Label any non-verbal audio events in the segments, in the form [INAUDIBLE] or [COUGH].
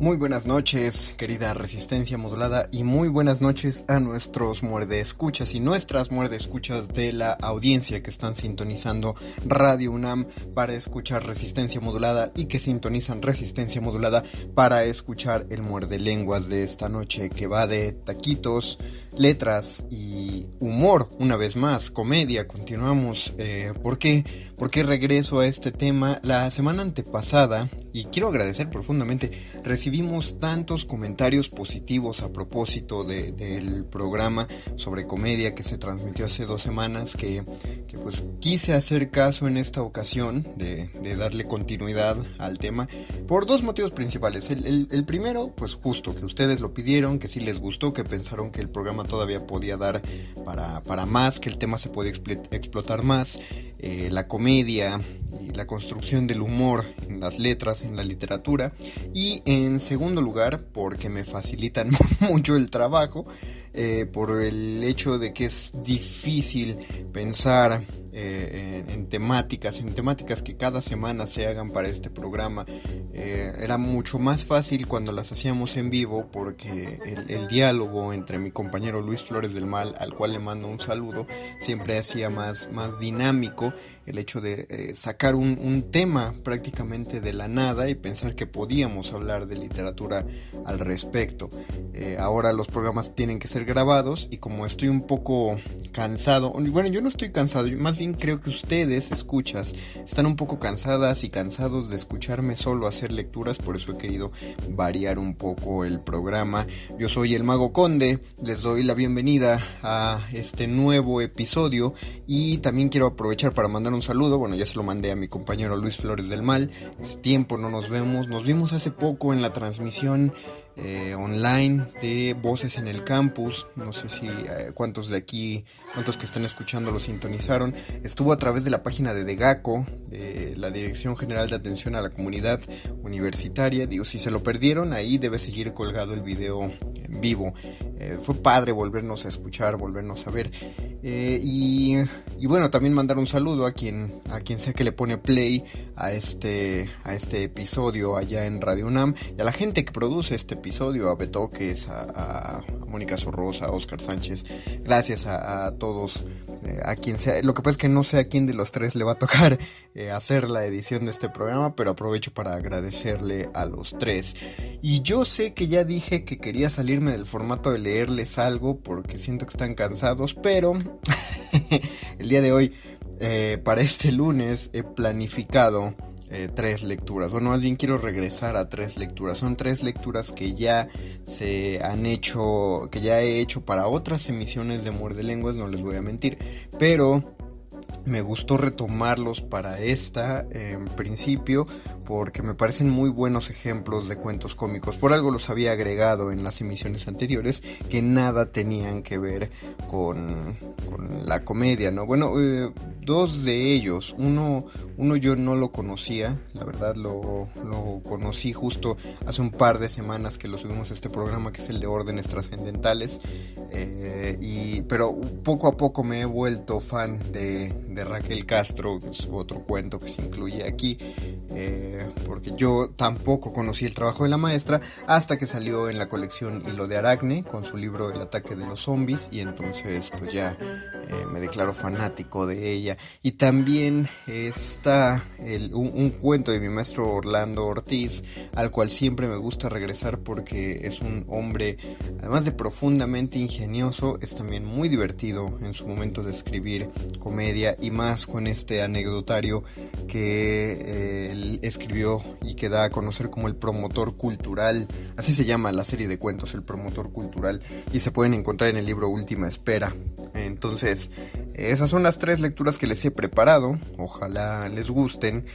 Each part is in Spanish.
Muy buenas noches, querida resistencia modulada, y muy buenas noches a nuestros muerde escuchas y nuestras muerde escuchas de la audiencia que están sintonizando Radio UNAM para escuchar resistencia modulada y que sintonizan resistencia modulada para escuchar el muerde lenguas de esta noche que va de taquitos, letras y humor, una vez más, comedia. Continuamos. Eh, ¿Por qué? ¿Por qué regreso a este tema? La semana antepasada, y quiero agradecer profundamente, recibimos tantos comentarios positivos a propósito del programa sobre comedia que se transmitió hace dos semanas que, pues quise hacer caso en esta ocasión de, darle continuidad al tema por dos motivos principales. El, el primero, pues justo, que ustedes lo pidieron, que sí les gustó, que pensaron que el programa todavía podía dar para, para más, que el tema se podía explotar más, eh, la comedia y la construcción del humor en las letras, en la literatura. Y en segundo lugar, porque me facilitan [LAUGHS] mucho el trabajo, eh, por el hecho de que es difícil pensar eh, en, temáticas, en temáticas que cada semana se hagan para este programa. Eh, era mucho más fácil cuando las hacíamos en vivo porque el, diálogo entre mi compañero Luis Flores del Mal, al cual le mando un saludo, siempre hacía más, más dinámico el hecho de sacar un, un, tema prácticamente de la nada y pensar que podíamos hablar de literatura al respecto. ahora los programas tienen que ser grabados y como estoy un poco cansado, bueno, yo no estoy cansado, más bien creo que ustedes, escuchas, están un poco cansadas y cansados de escucharme solo hacer lecturas, por eso he querido variar un poco el programa. Yo soy el Mago Conde, les doy la bienvenida a este nuevo episodio y también quiero aprovechar para mandar un saludo, bueno, ya se lo mandé a mi compañero Luis Flores del Mal, es tiempo, no nos vemos, nos vimos hace poco en la transmisión eh, online de Voces en el Campus. No sé si eh, cuántos de aquí, cuántos que están escuchando lo sintonizaron. Estuvo a través de la página de DEGACO, de la Dirección General de Atención a la Comunidad Universitaria. Digo, si se lo perdieron, ahí debe seguir colgado el video en vivo. Eh, fue padre volvernos a escuchar, volvernos a ver. y, y, bueno, también mandar un saludo a quien, a quien sea que le pone play a este, a este episodio allá en Radio UNAM y a la gente que produce este episodio a Betoques, a, a Mónica Sorrosa, a Oscar Sánchez, gracias a, todos, eh, a quien sea, lo que pasa es que no sé a quién de los tres le va a tocar eh, hacer la edición de este programa, pero aprovecho para agradecerle a los tres. Y yo sé que ya dije que quería salirme del formato de leerles algo porque siento que están cansados, pero [LAUGHS] el día de hoy, eh, para este lunes, he planificado eh, tres lecturas. Bueno, más bien quiero regresar a tres lecturas. Son tres lecturas que ya se han hecho, que ya he hecho para otras emisiones de Muerde Lenguas, no les voy a mentir. Pero me gustó retomarlos para esta en principio porque me parecen muy buenos ejemplos de cuentos cómicos. Por algo los había agregado en las emisiones anteriores que nada tenían que ver con, la comedia, ¿no? Bueno, eh, dos de ellos, uno, uno yo no lo conocía, la verdad lo, lo, conocí justo hace un par de semanas que lo subimos a este programa que es el de órdenes trascendentales, eh, y, pero poco a poco me he vuelto fan de, de Raquel Castro, es otro cuento que se incluye aquí. Eh, porque yo tampoco conocí el trabajo de la maestra hasta que salió en la colección Hilo de Aracne con su libro El ataque de los zombies y entonces pues ya eh, me declaro fanático de ella. Y también está el, un, cuento de mi maestro Orlando Ortiz al cual siempre me gusta regresar porque es un hombre además de profundamente ingenioso es también muy divertido en su momento de escribir comedia y más con este anecdotario que eh, él escribió y que da a conocer como el promotor cultural. Así se llama la serie de cuentos, el promotor cultural. Y se pueden encontrar en el libro Última Espera. Entonces, esas son las tres lecturas que les he preparado. Ojalá les gusten.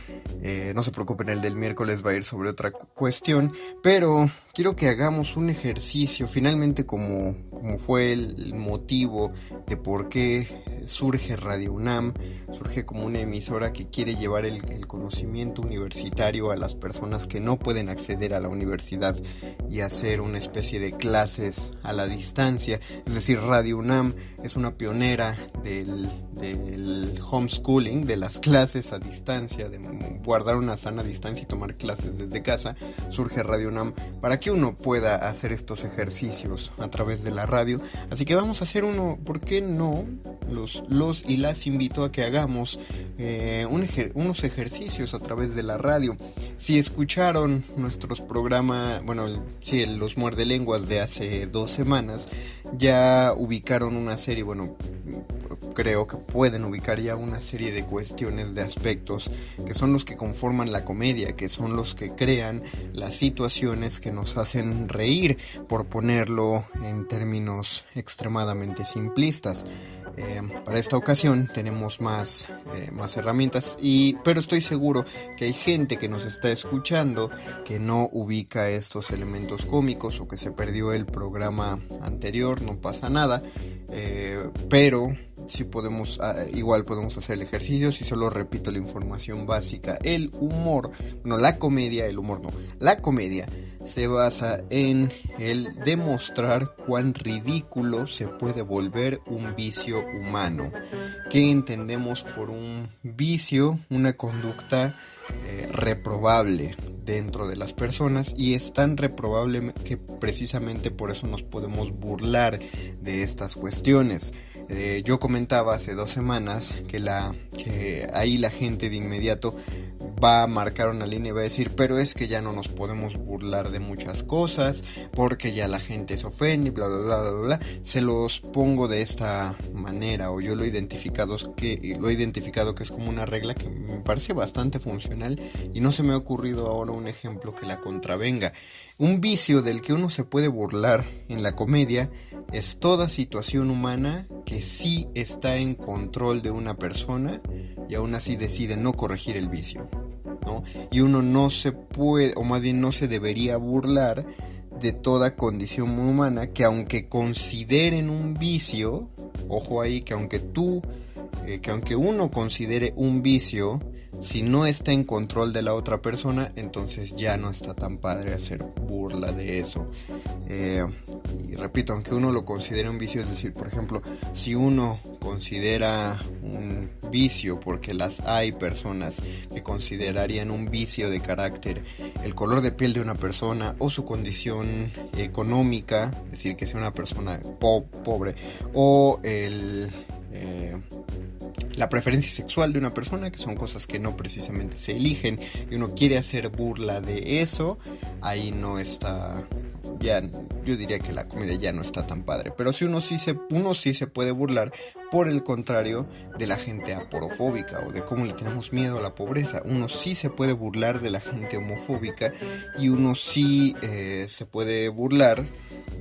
Eh, no se preocupen, el del miércoles va a ir sobre otra cuestión. Pero quiero que hagamos un ejercicio, finalmente como, como fue el motivo de por qué surge Radio UNAM. Surge como una emisora que quiere llevar el, conocimiento universitario a las personas que no pueden acceder a la universidad y hacer una especie de clases a la distancia. Es decir, Radio UNAM es una pionera del del, homeschooling, de las clases a distancia, de guardar una sana distancia y tomar clases desde casa, surge Radio UNAM para que uno pueda hacer estos ejercicios a través de la radio. Así que vamos a hacer uno, ¿por qué no? Los, los y las invito a que hagamos eh, unos ejercicios a través de la radio. Si escucharon nuestros programas, bueno, sí, los muerde lenguas de hace dos semanas, ya ubicaron una serie, bueno, creo que pueden ubicar ya una serie de cuestiones, de aspectos que son los que conforman la comedia, que son los que crean las situaciones que nos hacen reír, por ponerlo en términos extremadamente simplistas. Eh, para esta ocasión tenemos más, eh, más herramientas, y, pero estoy seguro que hay gente que nos está escuchando que no ubica estos elementos cómicos o que se perdió el programa anterior, no pasa nada, eh, pero si podemos, ah, igual podemos hacer el ejercicio, si solo repito la información básica, el humor, no la comedia, el humor no, la comedia se basa en el demostrar cuán ridículo se puede volver un vicio humano. ¿Qué entendemos por un vicio? Una conducta eh, reprobable dentro de las personas y es tan reprobable que precisamente por eso nos podemos burlar de estas cuestiones. Eh, yo comentaba hace dos semanas que, la, que ahí la gente de inmediato va a marcar una línea y va a decir, pero es que ya no nos podemos burlar de muchas cosas, porque ya la gente se ofende, bla, bla, bla, bla, bla. Se los pongo de esta manera, o yo lo he identificado que, lo he identificado que es como una regla que me parece bastante funcional y no se me ha ocurrido ahora un ejemplo que la contravenga. Un vicio del que uno se puede burlar en la comedia es toda situación humana que sí está en control de una persona y aún así decide no corregir el vicio. Y uno no se puede, o más bien no se debería burlar de toda condición humana que aunque consideren un vicio, ojo ahí, que aunque tú, eh, que aunque uno considere un vicio, si no está en control de la otra persona, entonces ya no está tan padre hacer burla de eso. Eh, y repito, aunque uno lo considere un vicio, es decir, por ejemplo, si uno considera un vicio, porque las hay personas que considerarían un vicio de carácter el color de piel de una persona o su condición económica, es decir, que sea una persona pobre, o el... Eh, la preferencia sexual de una persona, que son cosas que no precisamente se eligen, y uno quiere hacer burla de eso, ahí no está ya yo diría que la comedia ya no está tan padre. Pero si uno sí se, uno sí se puede burlar, por el contrario, de la gente aporofóbica o de cómo le tenemos miedo a la pobreza. Uno sí se puede burlar de la gente homofóbica y uno sí eh, se puede burlar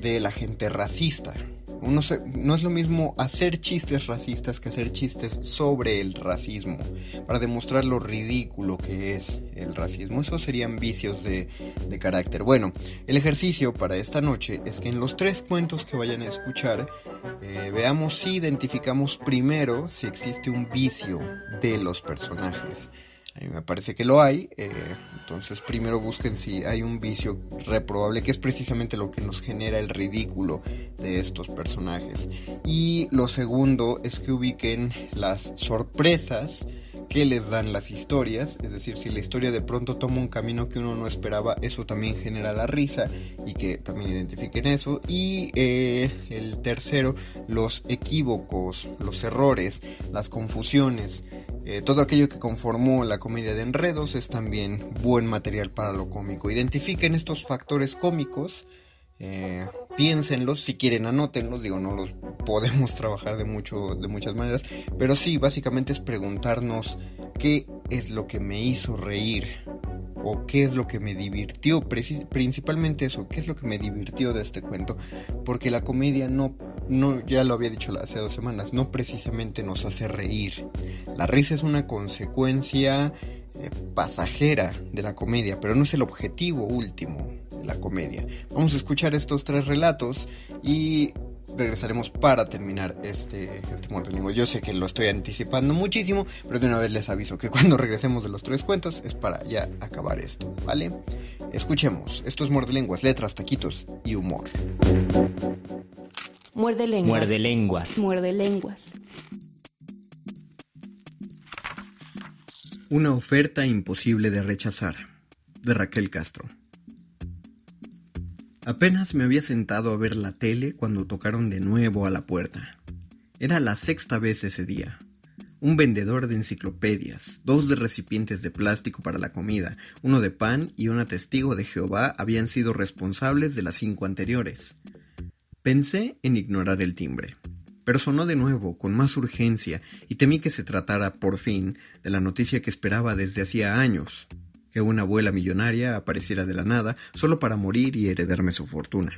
de la gente racista. no es lo mismo hacer chistes racistas que hacer chistes sobre el racismo, para demostrar lo ridículo que es el racismo. Esos serían vicios de, carácter. Bueno, el ejercicio para esta noche es que en los tres cuentos que vayan a escuchar, eh, veamos si identificamos primero si existe un vicio de los personajes. A mí me parece que lo hay. Eh, entonces primero busquen si hay un vicio reprobable, que es precisamente lo que nos genera el ridículo de estos personajes. Y lo segundo es que ubiquen las sorpresas que les dan las historias, es decir, si la historia de pronto toma un camino que uno no esperaba, eso también genera la risa y que también identifiquen eso. Y eh, el tercero, los equívocos, los errores, las confusiones, eh, todo aquello que conformó la comedia de enredos es también buen material para lo cómico. Identifiquen estos factores cómicos eh, piénsenlos, si quieren anótenlos, digo, no los [LAUGHS] podemos trabajar de, mucho, de muchas maneras, pero sí, básicamente es preguntarnos qué es lo que me hizo reír o qué es lo que me divirtió, principalmente eso, qué es lo que me divirtió de este cuento, porque la comedia no, no, ya lo había dicho hace dos semanas, no precisamente nos hace reír. La risa es una consecuencia eh, pasajera de la comedia, pero no es el objetivo último la comedia. Vamos a escuchar estos tres relatos y regresaremos para terminar este, este muerde Yo sé que lo estoy anticipando muchísimo, pero de una vez les aviso que cuando regresemos de los tres cuentos es para ya acabar esto, ¿vale? Escuchemos, estos muerde lenguas, letras, taquitos y humor. Muerde lenguas. Muerde lenguas. Muerde lenguas. Una oferta imposible de rechazar, de Raquel Castro. Apenas me había sentado a ver la tele cuando tocaron de nuevo a la puerta. Era la sexta vez ese día. Un vendedor de enciclopedias, dos de recipientes de plástico para la comida, uno de pan y una testigo de Jehová habían sido responsables de las cinco anteriores. Pensé en ignorar el timbre, pero sonó de nuevo, con más urgencia, y temí que se tratara, por fin, de la noticia que esperaba desde hacía años, que una abuela millonaria apareciera de la nada solo para morir y heredarme su fortuna.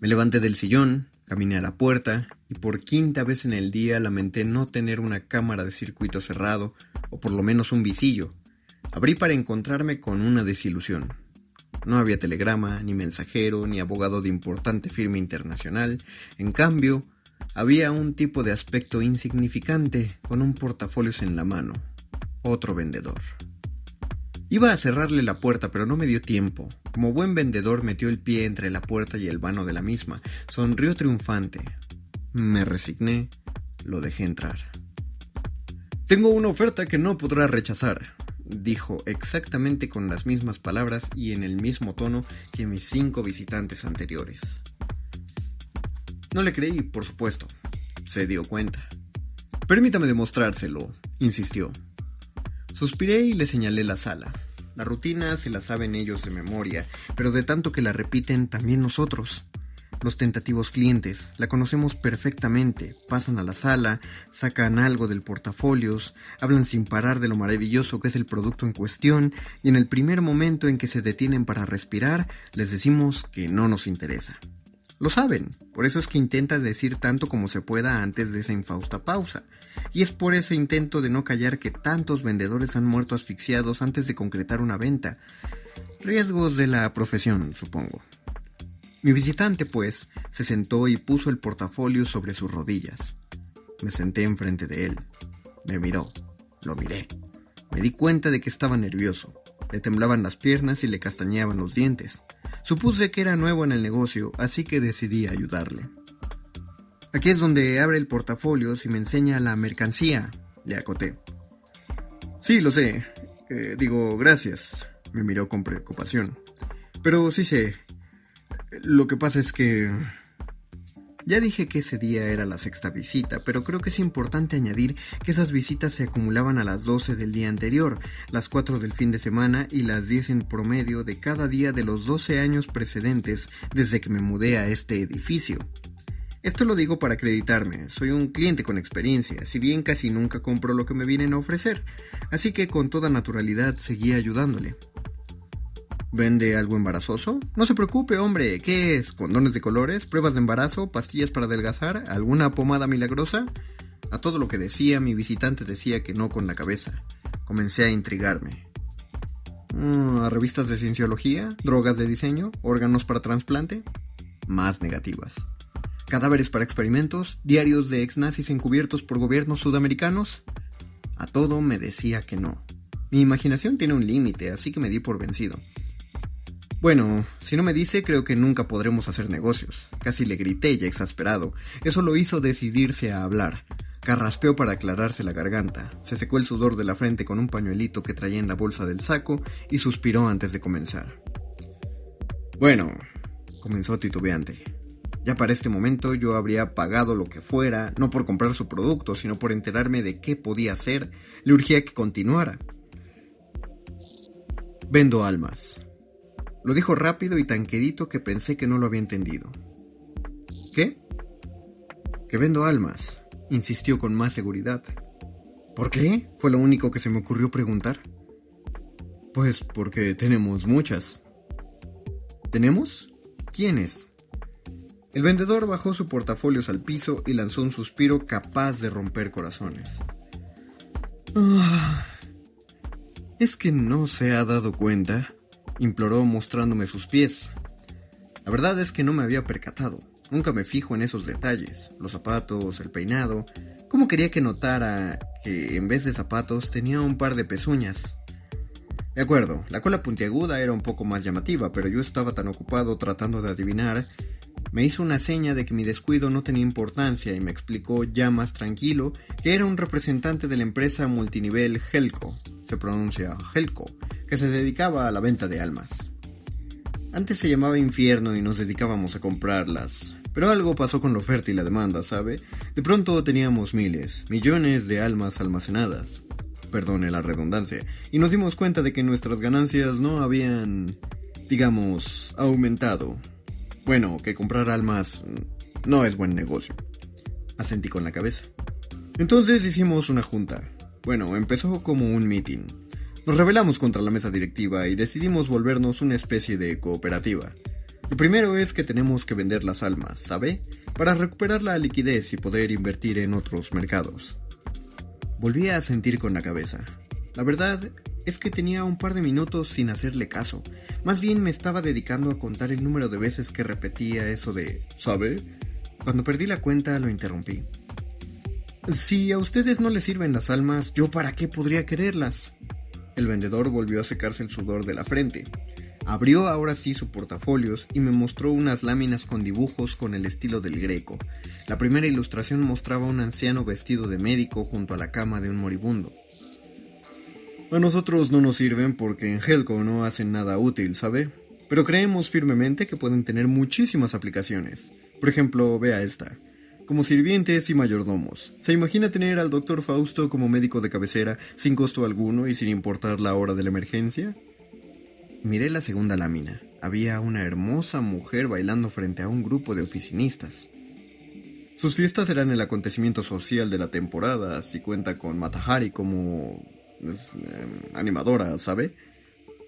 Me levanté del sillón, caminé a la puerta y por quinta vez en el día lamenté no tener una cámara de circuito cerrado o por lo menos un visillo. Abrí para encontrarme con una desilusión. No había telegrama, ni mensajero, ni abogado de importante firma internacional. En cambio, había un tipo de aspecto insignificante con un portafolios en la mano. Otro vendedor. Iba a cerrarle la puerta, pero no me dio tiempo. Como buen vendedor metió el pie entre la puerta y el vano de la misma. Sonrió triunfante. Me resigné, lo dejé entrar. Tengo una oferta que no podrá rechazar, dijo exactamente con las mismas palabras y en el mismo tono que mis cinco visitantes anteriores. No le creí, por supuesto. Se dio cuenta. Permítame demostrárselo, insistió. Suspiré y le señalé la sala. La rutina se la saben ellos de memoria, pero de tanto que la repiten también nosotros. Los tentativos clientes la conocemos perfectamente, pasan a la sala, sacan algo del portafolios, hablan sin parar de lo maravilloso que es el producto en cuestión y en el primer momento en que se detienen para respirar les decimos que no nos interesa. Lo saben, por eso es que intenta decir tanto como se pueda antes de esa infausta pausa. Y es por ese intento de no callar que tantos vendedores han muerto asfixiados antes de concretar una venta. Riesgos de la profesión, supongo. Mi visitante, pues, se sentó y puso el portafolio sobre sus rodillas. Me senté enfrente de él. Me miró. Lo miré. Me di cuenta de que estaba nervioso. Le temblaban las piernas y le castañeaban los dientes. Supuse que era nuevo en el negocio, así que decidí ayudarle. Aquí es donde abre el portafolio y me enseña la mercancía, le acoté. Sí, lo sé. Eh, digo, gracias. Me miró con preocupación. Pero sí sé. Lo que pasa es que... Ya dije que ese día era la sexta visita, pero creo que es importante añadir que esas visitas se acumulaban a las 12 del día anterior, las 4 del fin de semana y las 10 en promedio de cada día de los 12 años precedentes desde que me mudé a este edificio. Esto lo digo para acreditarme, soy un cliente con experiencia, si bien casi nunca compro lo que me vienen a ofrecer, así que con toda naturalidad seguí ayudándole. ¿Vende algo embarazoso? No se preocupe, hombre. ¿Qué es? ¿Condones de colores? ¿Pruebas de embarazo? ¿Pastillas para adelgazar? ¿Alguna pomada milagrosa? A todo lo que decía, mi visitante decía que no con la cabeza. Comencé a intrigarme. Mm, ¿A revistas de cienciología? ¿Drogas de diseño? ¿Órganos para trasplante? Más negativas. ¿Cadáveres para experimentos? ¿Diarios de ex nazis encubiertos por gobiernos sudamericanos? A todo me decía que no. Mi imaginación tiene un límite, así que me di por vencido. Bueno, si no me dice, creo que nunca podremos hacer negocios. Casi le grité ya exasperado. Eso lo hizo decidirse a hablar. Carraspeó para aclararse la garganta, se secó el sudor de la frente con un pañuelito que traía en la bolsa del saco y suspiró antes de comenzar. Bueno, comenzó titubeante. Ya para este momento yo habría pagado lo que fuera, no por comprar su producto, sino por enterarme de qué podía hacer. Le urgía que continuara. Vendo almas. Lo dijo rápido y tan quedito que pensé que no lo había entendido. ¿Qué? Que vendo almas insistió con más seguridad. ¿Por qué? Fue lo único que se me ocurrió preguntar. Pues porque tenemos muchas. ¿Tenemos? ¿Quiénes? El vendedor bajó su portafolios al piso y lanzó un suspiro capaz de romper corazones. Ah, ¿Es que no se ha dado cuenta? Imploró mostrándome sus pies. La verdad es que no me había percatado. Nunca me fijo en esos detalles, los zapatos, el peinado. ¿Cómo quería que notara que en vez de zapatos tenía un par de pezuñas? De acuerdo, la cola puntiaguda era un poco más llamativa, pero yo estaba tan ocupado tratando de adivinar. Me hizo una seña de que mi descuido no tenía importancia y me explicó ya más tranquilo que era un representante de la empresa multinivel Helco, se pronuncia Helco, que se dedicaba a la venta de almas. Antes se llamaba infierno y nos dedicábamos a comprarlas. Pero algo pasó con la oferta y la demanda, ¿sabe? De pronto teníamos miles, millones de almas almacenadas. Perdone la redundancia. Y nos dimos cuenta de que nuestras ganancias no habían, digamos, aumentado. Bueno, que comprar almas no es buen negocio. Asentí con la cabeza. Entonces hicimos una junta. Bueno, empezó como un meeting. Nos rebelamos contra la mesa directiva y decidimos volvernos una especie de cooperativa. Lo primero es que tenemos que vender las almas, ¿sabe? Para recuperar la liquidez y poder invertir en otros mercados. Volví a sentir con la cabeza. La verdad es que tenía un par de minutos sin hacerle caso. Más bien me estaba dedicando a contar el número de veces que repetía eso de ¿sabe? Cuando perdí la cuenta lo interrumpí. Si a ustedes no les sirven las almas, ¿yo para qué podría quererlas? El vendedor volvió a secarse el sudor de la frente. Abrió ahora sí su portafolios y me mostró unas láminas con dibujos con el estilo del greco. La primera ilustración mostraba a un anciano vestido de médico junto a la cama de un moribundo. A nosotros no nos sirven porque en Helco no hacen nada útil, ¿sabe? Pero creemos firmemente que pueden tener muchísimas aplicaciones. Por ejemplo, vea esta como sirvientes y mayordomos. ¿Se imagina tener al doctor Fausto como médico de cabecera sin costo alguno y sin importar la hora de la emergencia? Miré la segunda lámina. Había una hermosa mujer bailando frente a un grupo de oficinistas. Sus fiestas eran el acontecimiento social de la temporada, si cuenta con Matahari como em, animadora, ¿sabe?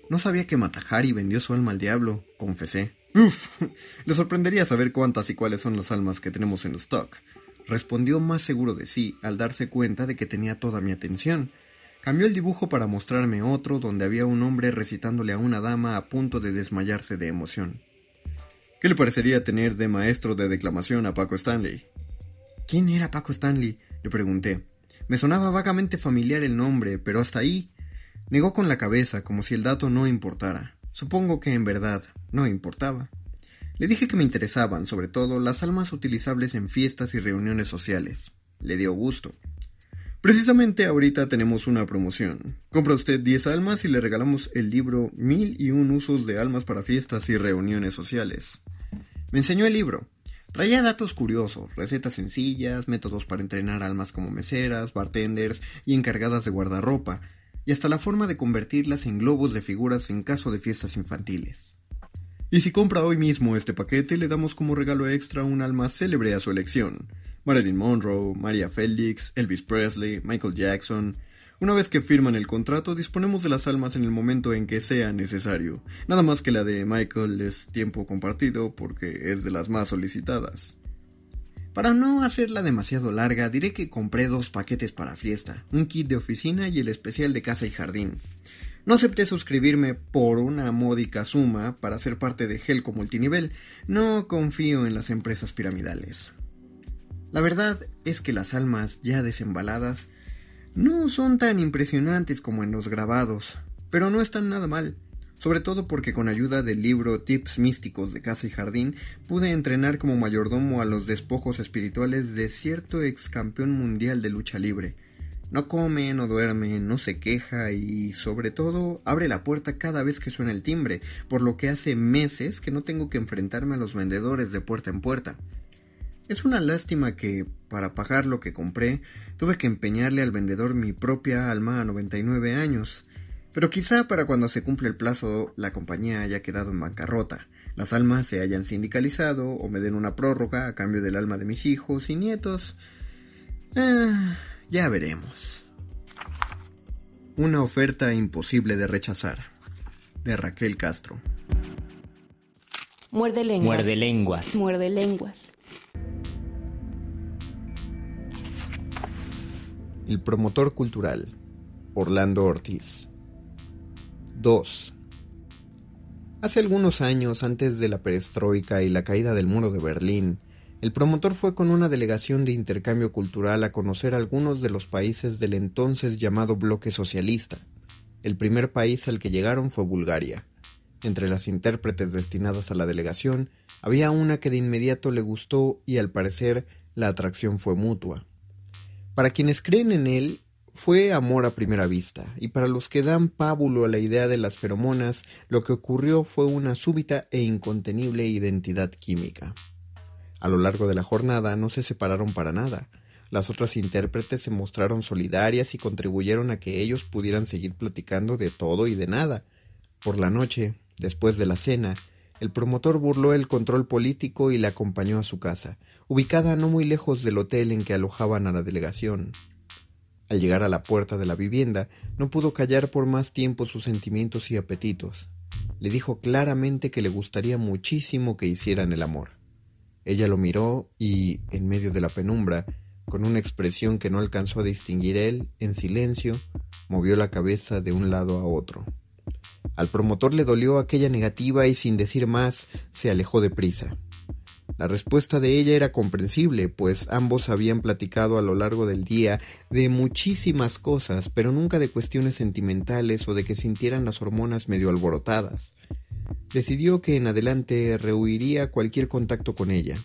No sabía que Matahari vendió su alma al diablo, confesé. Uf, [LAUGHS] le sorprendería saber cuántas y cuáles son las almas que tenemos en stock. Respondió más seguro de sí al darse cuenta de que tenía toda mi atención. Cambió el dibujo para mostrarme otro donde había un hombre recitándole a una dama a punto de desmayarse de emoción. ¿Qué le parecería tener de maestro de declamación a Paco Stanley? ¿Quién era Paco Stanley? le pregunté. Me sonaba vagamente familiar el nombre, pero hasta ahí. Negó con la cabeza, como si el dato no importara. Supongo que en verdad no importaba. Le dije que me interesaban, sobre todo, las almas utilizables en fiestas y reuniones sociales. Le dio gusto. Precisamente ahorita tenemos una promoción. Compra usted 10 almas y le regalamos el libro Mil y un usos de almas para fiestas y reuniones sociales. Me enseñó el libro. Traía datos curiosos, recetas sencillas, métodos para entrenar almas como meseras, bartenders y encargadas de guardarropa, y hasta la forma de convertirlas en globos de figuras en caso de fiestas infantiles. Y si compra hoy mismo este paquete, le damos como regalo extra un alma célebre a su elección. Marilyn Monroe, Maria Felix, Elvis Presley, Michael Jackson, Una vez que firman el contrato, disponemos de las almas en el momento en que sea necesario. Nada más que la de Michael es tiempo compartido porque es de las más solicitadas. Para no hacerla demasiado larga, diré que compré dos paquetes para fiesta, un kit de oficina y el especial de casa y jardín. No acepté suscribirme por una módica suma para ser parte de Helco Multinivel. No confío en las empresas piramidales. La verdad es que las almas ya desembaladas no son tan impresionantes como en los grabados, pero no están nada mal, sobre todo porque con ayuda del libro Tips Místicos de Casa y Jardín pude entrenar como mayordomo a los despojos espirituales de cierto ex campeón mundial de lucha libre. No come, no duerme, no se queja y sobre todo abre la puerta cada vez que suena el timbre, por lo que hace meses que no tengo que enfrentarme a los vendedores de puerta en puerta. Es una lástima que, para pagar lo que compré, tuve que empeñarle al vendedor mi propia alma a 99 años. Pero quizá para cuando se cumple el plazo la compañía haya quedado en bancarrota, las almas se hayan sindicalizado o me den una prórroga a cambio del alma de mis hijos y nietos. Ah, ya veremos. Una oferta imposible de rechazar. De Raquel Castro. Muerde lenguas. Muerde lenguas. Muerde lenguas. El promotor cultural, Orlando Ortiz. 2. Hace algunos años, antes de la perestroika y la caída del muro de Berlín, el promotor fue con una delegación de intercambio cultural a conocer algunos de los países del entonces llamado bloque socialista. El primer país al que llegaron fue Bulgaria. Entre las intérpretes destinadas a la delegación, había una que de inmediato le gustó y al parecer la atracción fue mutua. Para quienes creen en él, fue amor a primera vista, y para los que dan pábulo a la idea de las feromonas, lo que ocurrió fue una súbita e incontenible identidad química. A lo largo de la jornada no se separaron para nada. Las otras intérpretes se mostraron solidarias y contribuyeron a que ellos pudieran seguir platicando de todo y de nada. Por la noche, después de la cena, el promotor burló el control político y la acompañó a su casa, ubicada no muy lejos del hotel en que alojaban a la delegación. Al llegar a la puerta de la vivienda, no pudo callar por más tiempo sus sentimientos y apetitos. Le dijo claramente que le gustaría muchísimo que hicieran el amor. Ella lo miró y, en medio de la penumbra, con una expresión que no alcanzó a distinguir él, en silencio, movió la cabeza de un lado a otro. Al promotor le dolió aquella negativa y sin decir más se alejó deprisa. La respuesta de ella era comprensible, pues ambos habían platicado a lo largo del día de muchísimas cosas, pero nunca de cuestiones sentimentales o de que sintieran las hormonas medio alborotadas. Decidió que en adelante rehuiría cualquier contacto con ella.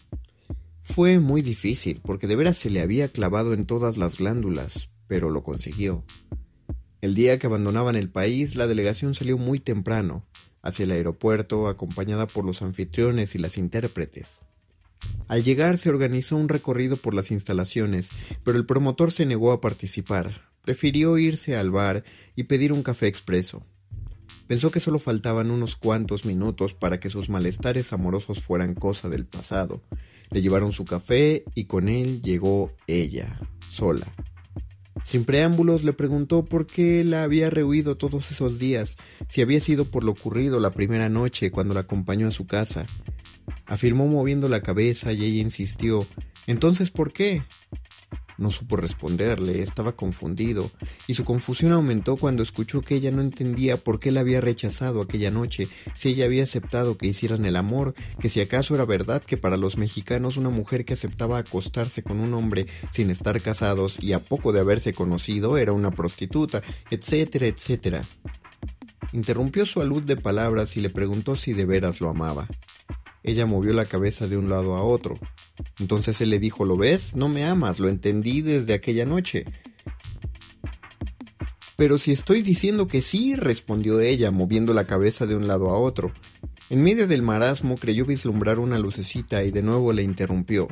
Fue muy difícil, porque de veras se le había clavado en todas las glándulas, pero lo consiguió. El día que abandonaban el país, la delegación salió muy temprano, hacia el aeropuerto, acompañada por los anfitriones y las intérpretes. Al llegar se organizó un recorrido por las instalaciones, pero el promotor se negó a participar. Prefirió irse al bar y pedir un café expreso. Pensó que solo faltaban unos cuantos minutos para que sus malestares amorosos fueran cosa del pasado. Le llevaron su café y con él llegó ella, sola. Sin preámbulos le preguntó por qué la había rehuido todos esos días, si había sido por lo ocurrido la primera noche cuando la acompañó a su casa. Afirmó moviendo la cabeza y ella insistió Entonces, ¿por qué? No supo responderle, estaba confundido, y su confusión aumentó cuando escuchó que ella no entendía por qué la había rechazado aquella noche, si ella había aceptado que hicieran el amor, que si acaso era verdad que para los mexicanos una mujer que aceptaba acostarse con un hombre sin estar casados y a poco de haberse conocido era una prostituta, etcétera, etcétera. Interrumpió su alud de palabras y le preguntó si de veras lo amaba. Ella movió la cabeza de un lado a otro. Entonces él le dijo, ¿lo ves? No me amas, lo entendí desde aquella noche. Pero si estoy diciendo que sí, respondió ella, moviendo la cabeza de un lado a otro. En medio del marasmo creyó vislumbrar una lucecita y de nuevo le interrumpió.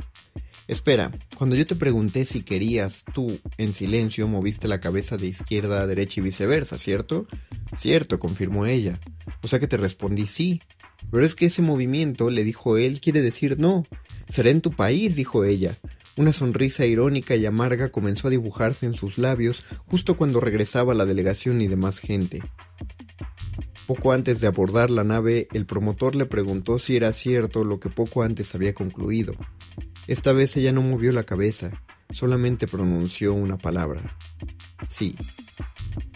Espera, cuando yo te pregunté si querías, tú, en silencio, moviste la cabeza de izquierda a derecha y viceversa, ¿cierto? Cierto, confirmó ella. O sea que te respondí sí. Pero es que ese movimiento, le dijo él, quiere decir no. Será en tu país, dijo ella. Una sonrisa irónica y amarga comenzó a dibujarse en sus labios justo cuando regresaba la delegación y demás gente. Poco antes de abordar la nave, el promotor le preguntó si era cierto lo que poco antes había concluido. Esta vez ella no movió la cabeza, solamente pronunció una palabra. Sí.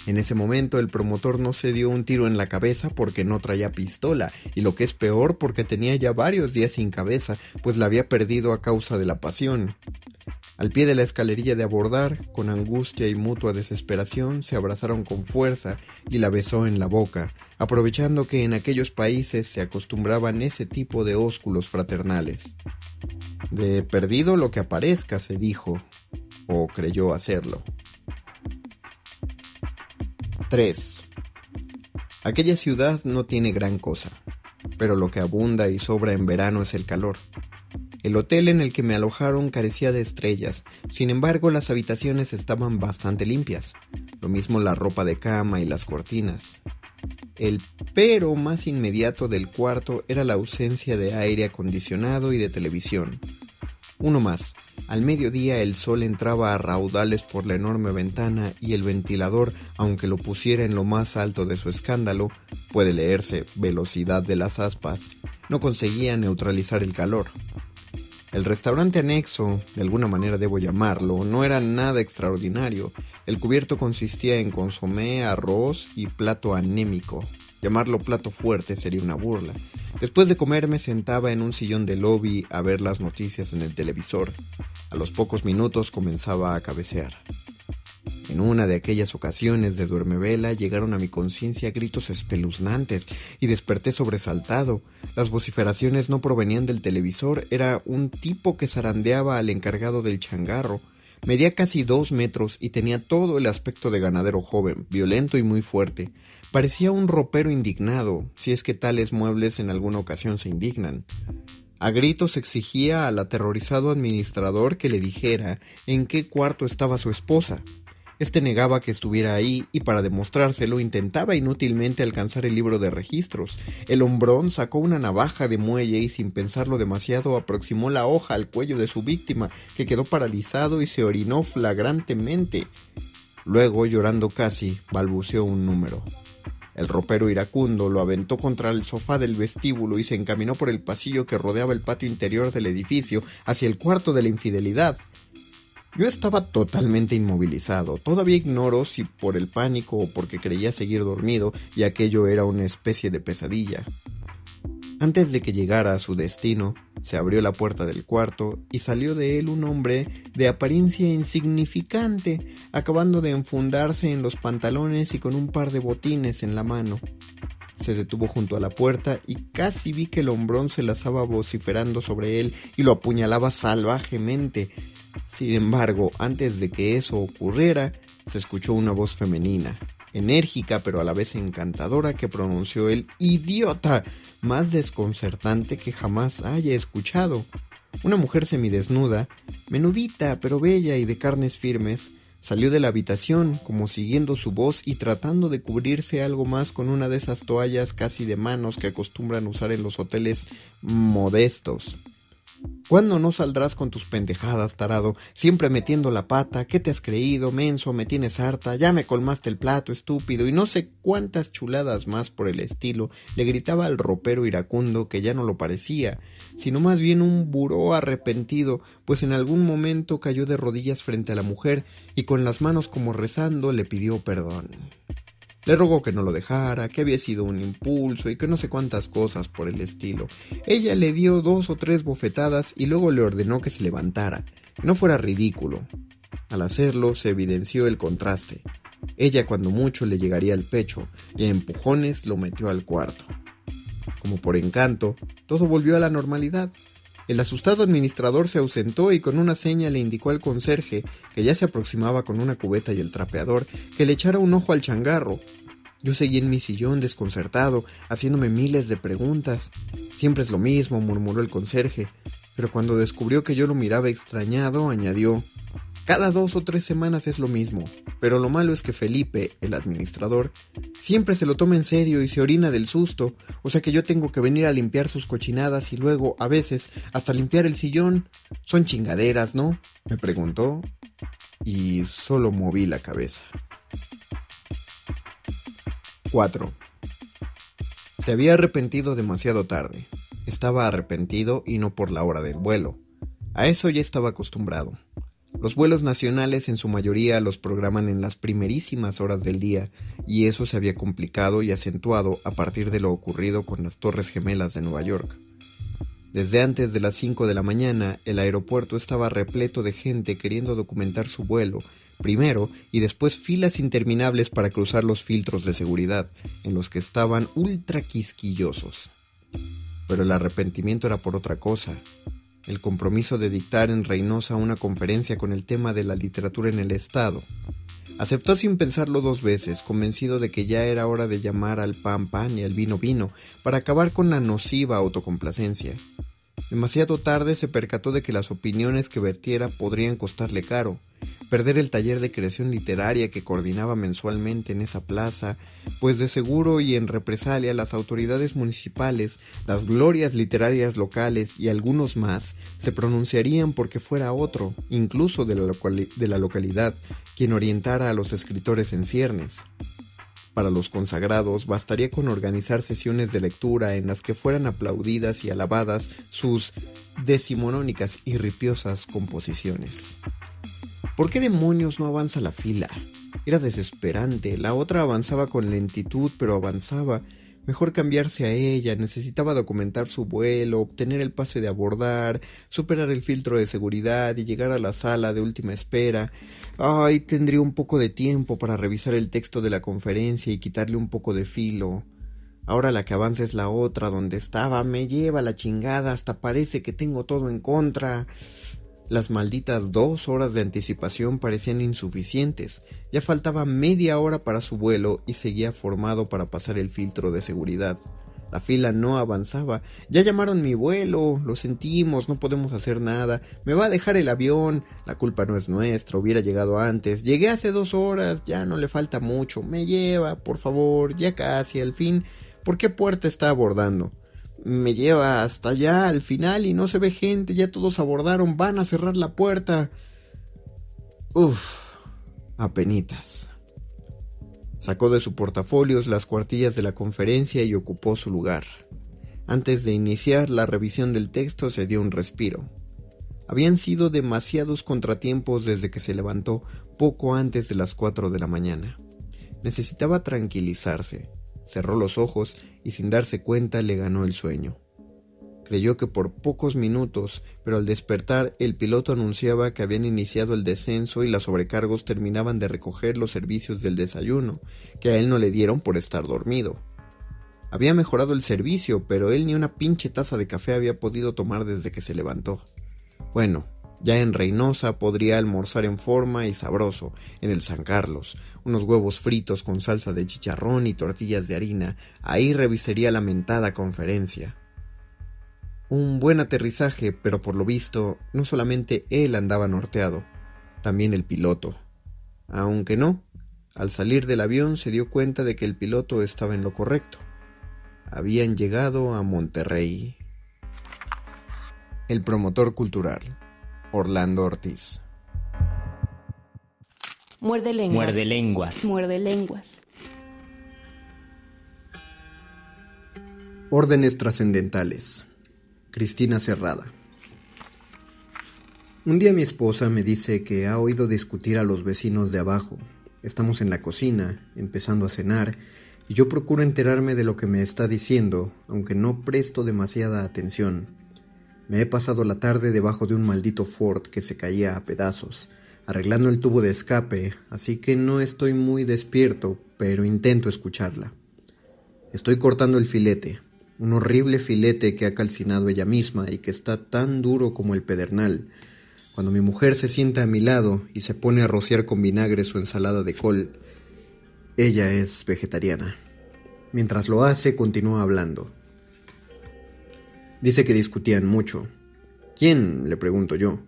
En ese momento el promotor no se dio un tiro en la cabeza porque no traía pistola, y lo que es peor porque tenía ya varios días sin cabeza, pues la había perdido a causa de la pasión. Al pie de la escalerilla de abordar, con angustia y mutua desesperación, se abrazaron con fuerza y la besó en la boca, aprovechando que en aquellos países se acostumbraban ese tipo de ósculos fraternales. De perdido lo que aparezca, se dijo, o creyó hacerlo. 3. Aquella ciudad no tiene gran cosa, pero lo que abunda y sobra en verano es el calor. El hotel en el que me alojaron carecía de estrellas, sin embargo las habitaciones estaban bastante limpias, lo mismo la ropa de cama y las cortinas. El pero más inmediato del cuarto era la ausencia de aire acondicionado y de televisión. Uno más, al mediodía el sol entraba a raudales por la enorme ventana y el ventilador, aunque lo pusiera en lo más alto de su escándalo, puede leerse velocidad de las aspas, no conseguía neutralizar el calor. El restaurante anexo, de alguna manera debo llamarlo, no era nada extraordinario. El cubierto consistía en consomé, arroz y plato anémico. Llamarlo plato fuerte sería una burla. Después de comer me sentaba en un sillón de lobby a ver las noticias en el televisor. A los pocos minutos comenzaba a cabecear. En una de aquellas ocasiones de duermevela llegaron a mi conciencia gritos espeluznantes y desperté sobresaltado. Las vociferaciones no provenían del televisor, era un tipo que zarandeaba al encargado del changarro. Medía casi dos metros y tenía todo el aspecto de ganadero joven, violento y muy fuerte. Parecía un ropero indignado, si es que tales muebles en alguna ocasión se indignan. A gritos exigía al aterrorizado administrador que le dijera en qué cuarto estaba su esposa. Este negaba que estuviera ahí y para demostrárselo intentaba inútilmente alcanzar el libro de registros. El hombrón sacó una navaja de muelle y sin pensarlo demasiado aproximó la hoja al cuello de su víctima, que quedó paralizado y se orinó flagrantemente. Luego, llorando casi, balbuceó un número. El ropero iracundo lo aventó contra el sofá del vestíbulo y se encaminó por el pasillo que rodeaba el patio interior del edificio hacia el cuarto de la infidelidad. Yo estaba totalmente inmovilizado. Todavía ignoro si por el pánico o porque creía seguir dormido y aquello era una especie de pesadilla. Antes de que llegara a su destino, se abrió la puerta del cuarto y salió de él un hombre de apariencia insignificante, acabando de enfundarse en los pantalones y con un par de botines en la mano. Se detuvo junto a la puerta y casi vi que el hombrón se lazaba vociferando sobre él y lo apuñalaba salvajemente, sin embargo, antes de que eso ocurriera, se escuchó una voz femenina, enérgica pero a la vez encantadora, que pronunció el idiota más desconcertante que jamás haya escuchado. Una mujer semidesnuda, menudita pero bella y de carnes firmes, salió de la habitación como siguiendo su voz y tratando de cubrirse algo más con una de esas toallas casi de manos que acostumbran usar en los hoteles modestos. ¿Cuándo no saldrás con tus pendejadas, tarado? Siempre metiendo la pata. ¿Qué te has creído, menso? Me tienes harta. Ya me colmaste el plato, estúpido. Y no sé cuántas chuladas más por el estilo. Le gritaba al ropero iracundo que ya no lo parecía, sino más bien un buró arrepentido, pues en algún momento cayó de rodillas frente a la mujer y con las manos como rezando le pidió perdón. Le rogó que no lo dejara, que había sido un impulso y que no sé cuántas cosas por el estilo. Ella le dio dos o tres bofetadas y luego le ordenó que se levantara, no fuera ridículo. Al hacerlo se evidenció el contraste. Ella cuando mucho le llegaría al pecho y a empujones lo metió al cuarto. Como por encanto, todo volvió a la normalidad. El asustado administrador se ausentó y con una seña le indicó al conserje, que ya se aproximaba con una cubeta y el trapeador, que le echara un ojo al changarro. Yo seguí en mi sillón desconcertado, haciéndome miles de preguntas. Siempre es lo mismo, murmuró el conserje, pero cuando descubrió que yo lo miraba extrañado, añadió Cada dos o tres semanas es lo mismo, pero lo malo es que Felipe, el administrador, siempre se lo toma en serio y se orina del susto, o sea que yo tengo que venir a limpiar sus cochinadas y luego, a veces, hasta limpiar el sillón. Son chingaderas, ¿no? me preguntó y solo moví la cabeza. 4. Se había arrepentido demasiado tarde. Estaba arrepentido y no por la hora del vuelo. A eso ya estaba acostumbrado. Los vuelos nacionales en su mayoría los programan en las primerísimas horas del día, y eso se había complicado y acentuado a partir de lo ocurrido con las Torres Gemelas de Nueva York. Desde antes de las 5 de la mañana, el aeropuerto estaba repleto de gente queriendo documentar su vuelo, primero, y después filas interminables para cruzar los filtros de seguridad, en los que estaban ultra quisquillosos. Pero el arrepentimiento era por otra cosa, el compromiso de dictar en Reynosa una conferencia con el tema de la literatura en el Estado. Aceptó sin pensarlo dos veces, convencido de que ya era hora de llamar al pan pan y al vino vino, para acabar con la nociva autocomplacencia. Demasiado tarde se percató de que las opiniones que vertiera podrían costarle caro, perder el taller de creación literaria que coordinaba mensualmente en esa plaza, pues de seguro y en represalia las autoridades municipales, las glorias literarias locales y algunos más se pronunciarían porque fuera otro, incluso de la, localidad, quien orientara a los escritores en ciernes. Para los consagrados bastaría con organizar sesiones de lectura en las que fueran aplaudidas y alabadas sus decimonónicas y ripiosas composiciones. ¿Por qué demonios no avanza la fila? Era desesperante. La otra avanzaba con lentitud, pero avanzaba. Mejor cambiarse a ella. Necesitaba documentar su vuelo, obtener el pase de abordar, superar el filtro de seguridad y llegar a la sala de última espera. Ay, tendría un poco de tiempo para revisar el texto de la conferencia y quitarle un poco de filo. Ahora la que avanza es la otra, donde estaba, me lleva la chingada, hasta parece que tengo todo en contra. Las malditas dos horas de anticipación parecían insuficientes. Ya faltaba media hora para su vuelo y seguía formado para pasar el filtro de seguridad. La fila no avanzaba. Ya llamaron mi vuelo. Lo sentimos, no podemos hacer nada. Me va a dejar el avión. La culpa no es nuestra. Hubiera llegado antes. Llegué hace dos horas. Ya no le falta mucho. Me lleva, por favor. Ya casi, al fin. ¿Por qué puerta está abordando? Me lleva hasta allá al final y no se ve gente, ya todos abordaron, van a cerrar la puerta. Uf, apenitas. Sacó de su portafolio las cuartillas de la conferencia y ocupó su lugar. Antes de iniciar la revisión del texto se dio un respiro. Habían sido demasiados contratiempos desde que se levantó poco antes de las cuatro de la mañana. Necesitaba tranquilizarse cerró los ojos y sin darse cuenta le ganó el sueño. Creyó que por pocos minutos, pero al despertar el piloto anunciaba que habían iniciado el descenso y las sobrecargos terminaban de recoger los servicios del desayuno, que a él no le dieron por estar dormido. Había mejorado el servicio, pero él ni una pinche taza de café había podido tomar desde que se levantó. Bueno, ya en Reynosa podría almorzar en forma y sabroso, en el San Carlos, unos huevos fritos con salsa de chicharrón y tortillas de harina, ahí revisaría la mentada conferencia. Un buen aterrizaje, pero por lo visto, no solamente él andaba norteado, también el piloto. Aunque no, al salir del avión se dio cuenta de que el piloto estaba en lo correcto. Habían llegado a Monterrey. El promotor cultural. Orlando Ortiz. Muerde lenguas. Muerde lenguas. Muerde lenguas. Órdenes trascendentales. Cristina Cerrada. Un día mi esposa me dice que ha oído discutir a los vecinos de abajo. Estamos en la cocina, empezando a cenar, y yo procuro enterarme de lo que me está diciendo, aunque no presto demasiada atención. Me he pasado la tarde debajo de un maldito Ford que se caía a pedazos, arreglando el tubo de escape, así que no estoy muy despierto, pero intento escucharla. Estoy cortando el filete, un horrible filete que ha calcinado ella misma y que está tan duro como el pedernal. Cuando mi mujer se sienta a mi lado y se pone a rociar con vinagre su ensalada de col, ella es vegetariana. Mientras lo hace, continúa hablando. Dice que discutían mucho. ¿Quién? le pregunto yo.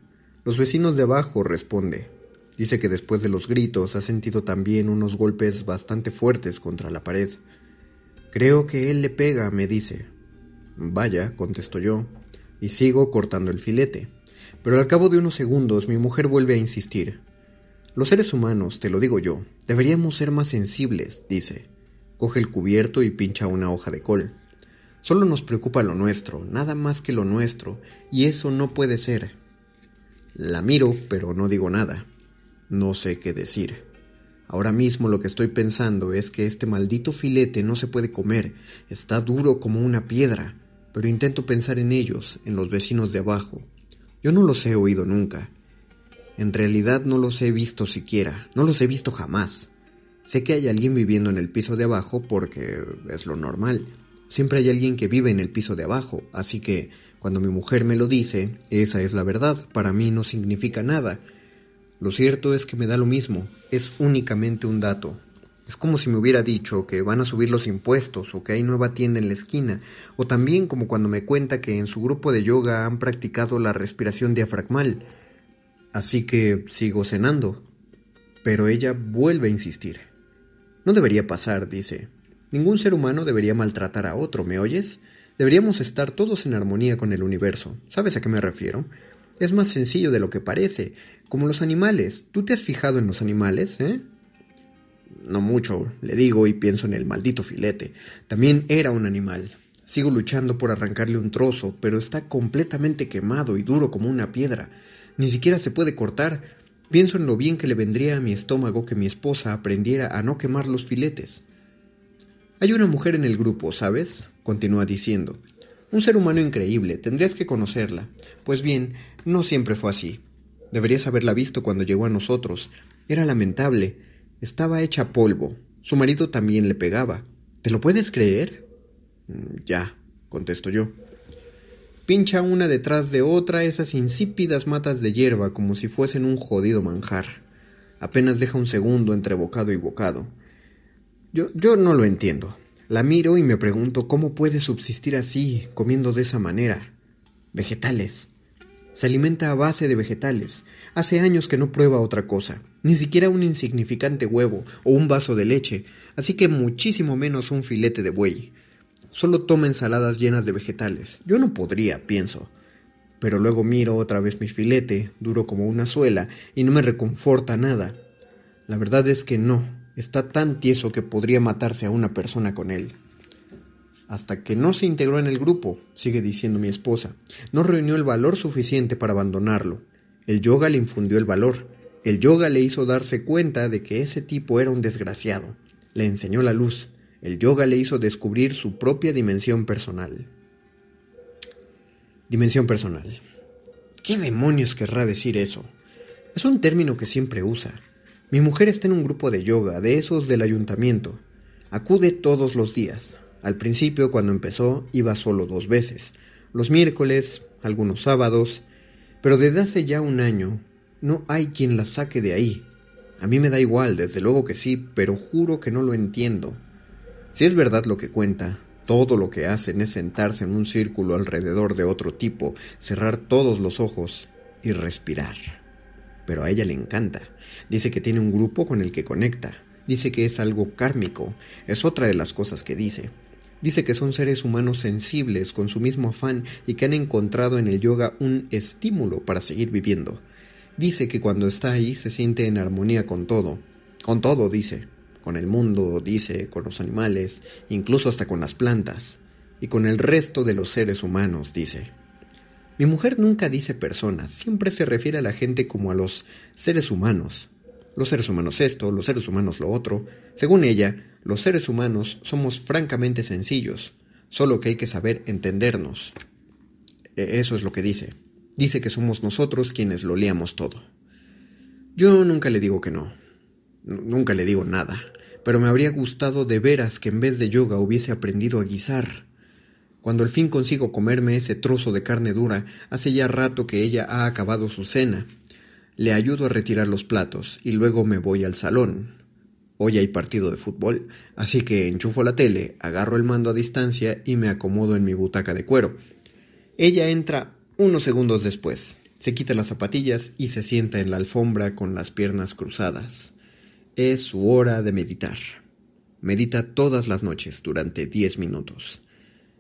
Los vecinos de abajo, responde. Dice que después de los gritos ha sentido también unos golpes bastante fuertes contra la pared. Creo que él le pega, me dice. Vaya, contesto yo, y sigo cortando el filete. Pero al cabo de unos segundos mi mujer vuelve a insistir. Los seres humanos, te lo digo yo, deberíamos ser más sensibles, dice. Coge el cubierto y pincha una hoja de col. Solo nos preocupa lo nuestro, nada más que lo nuestro, y eso no puede ser. La miro, pero no digo nada. No sé qué decir. Ahora mismo lo que estoy pensando es que este maldito filete no se puede comer, está duro como una piedra, pero intento pensar en ellos, en los vecinos de abajo. Yo no los he oído nunca. En realidad no los he visto siquiera, no los he visto jamás. Sé que hay alguien viviendo en el piso de abajo porque es lo normal. Siempre hay alguien que vive en el piso de abajo, así que cuando mi mujer me lo dice, esa es la verdad, para mí no significa nada. Lo cierto es que me da lo mismo, es únicamente un dato. Es como si me hubiera dicho que van a subir los impuestos o que hay nueva tienda en la esquina, o también como cuando me cuenta que en su grupo de yoga han practicado la respiración diafragmal. Así que sigo cenando. Pero ella vuelve a insistir. No debería pasar, dice. Ningún ser humano debería maltratar a otro, ¿me oyes? Deberíamos estar todos en armonía con el universo. ¿Sabes a qué me refiero? Es más sencillo de lo que parece, como los animales. ¿Tú te has fijado en los animales, eh? No mucho, le digo y pienso en el maldito filete. También era un animal. Sigo luchando por arrancarle un trozo, pero está completamente quemado y duro como una piedra. Ni siquiera se puede cortar. Pienso en lo bien que le vendría a mi estómago que mi esposa aprendiera a no quemar los filetes. Hay una mujer en el grupo, ¿sabes? continúa diciendo. Un ser humano increíble, tendrías que conocerla. Pues bien, no siempre fue así. Deberías haberla visto cuando llegó a nosotros. Era lamentable. Estaba hecha polvo. Su marido también le pegaba. ¿Te lo puedes creer? Mm, ya, contesto yo pincha una detrás de otra esas insípidas matas de hierba como si fuesen un jodido manjar. Apenas deja un segundo entre bocado y bocado. Yo, yo no lo entiendo. La miro y me pregunto cómo puede subsistir así, comiendo de esa manera. Vegetales. Se alimenta a base de vegetales. Hace años que no prueba otra cosa, ni siquiera un insignificante huevo o un vaso de leche, así que muchísimo menos un filete de buey. Solo toma ensaladas llenas de vegetales. Yo no podría, pienso. Pero luego miro otra vez mi filete, duro como una suela, y no me reconforta nada. La verdad es que no, está tan tieso que podría matarse a una persona con él. Hasta que no se integró en el grupo, sigue diciendo mi esposa, no reunió el valor suficiente para abandonarlo. El yoga le infundió el valor. El yoga le hizo darse cuenta de que ese tipo era un desgraciado. Le enseñó la luz. El yoga le hizo descubrir su propia dimensión personal. Dimensión personal. ¿Qué demonios querrá decir eso? Es un término que siempre usa. Mi mujer está en un grupo de yoga, de esos del ayuntamiento. Acude todos los días. Al principio, cuando empezó, iba solo dos veces. Los miércoles, algunos sábados. Pero desde hace ya un año, no hay quien la saque de ahí. A mí me da igual, desde luego que sí, pero juro que no lo entiendo. Si es verdad lo que cuenta, todo lo que hacen es sentarse en un círculo alrededor de otro tipo, cerrar todos los ojos y respirar. Pero a ella le encanta. Dice que tiene un grupo con el que conecta. Dice que es algo kármico. Es otra de las cosas que dice. Dice que son seres humanos sensibles con su mismo afán y que han encontrado en el yoga un estímulo para seguir viviendo. Dice que cuando está ahí se siente en armonía con todo. Con todo, dice con el mundo, dice, con los animales, incluso hasta con las plantas, y con el resto de los seres humanos, dice. Mi mujer nunca dice personas, siempre se refiere a la gente como a los seres humanos. Los seres humanos esto, los seres humanos lo otro. Según ella, los seres humanos somos francamente sencillos, solo que hay que saber entendernos. E, eso es lo que dice. Dice que somos nosotros quienes lo leamos todo. Yo nunca le digo que no. Nunca le digo nada pero me habría gustado de veras que en vez de yoga hubiese aprendido a guisar. Cuando al fin consigo comerme ese trozo de carne dura, hace ya rato que ella ha acabado su cena. Le ayudo a retirar los platos y luego me voy al salón. Hoy hay partido de fútbol, así que enchufo la tele, agarro el mando a distancia y me acomodo en mi butaca de cuero. Ella entra unos segundos después Se quita las zapatillas y se sienta en la alfombra con las piernas cruzadas. Es su hora de meditar. Medita todas las noches durante diez minutos.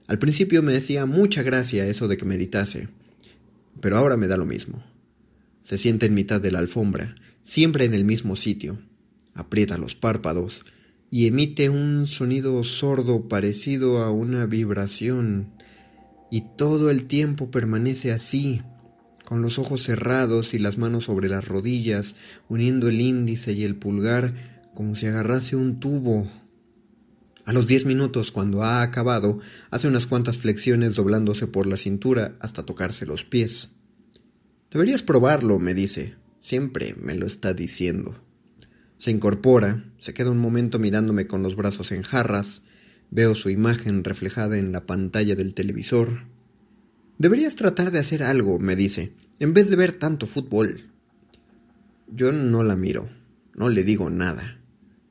Al principio me decía mucha gracia eso de que meditase, pero ahora me da lo mismo. Se sienta en mitad de la alfombra, siempre en el mismo sitio, aprieta los párpados y emite un sonido sordo parecido a una vibración, y todo el tiempo permanece así, con los ojos cerrados y las manos sobre las rodillas, uniendo el índice y el pulgar como si agarrase un tubo. A los diez minutos, cuando ha acabado, hace unas cuantas flexiones doblándose por la cintura hasta tocarse los pies. Deberías probarlo, me dice. Siempre me lo está diciendo. Se incorpora, se queda un momento mirándome con los brazos en jarras, veo su imagen reflejada en la pantalla del televisor, Deberías tratar de hacer algo, me dice, en vez de ver tanto fútbol. Yo no la miro, no le digo nada.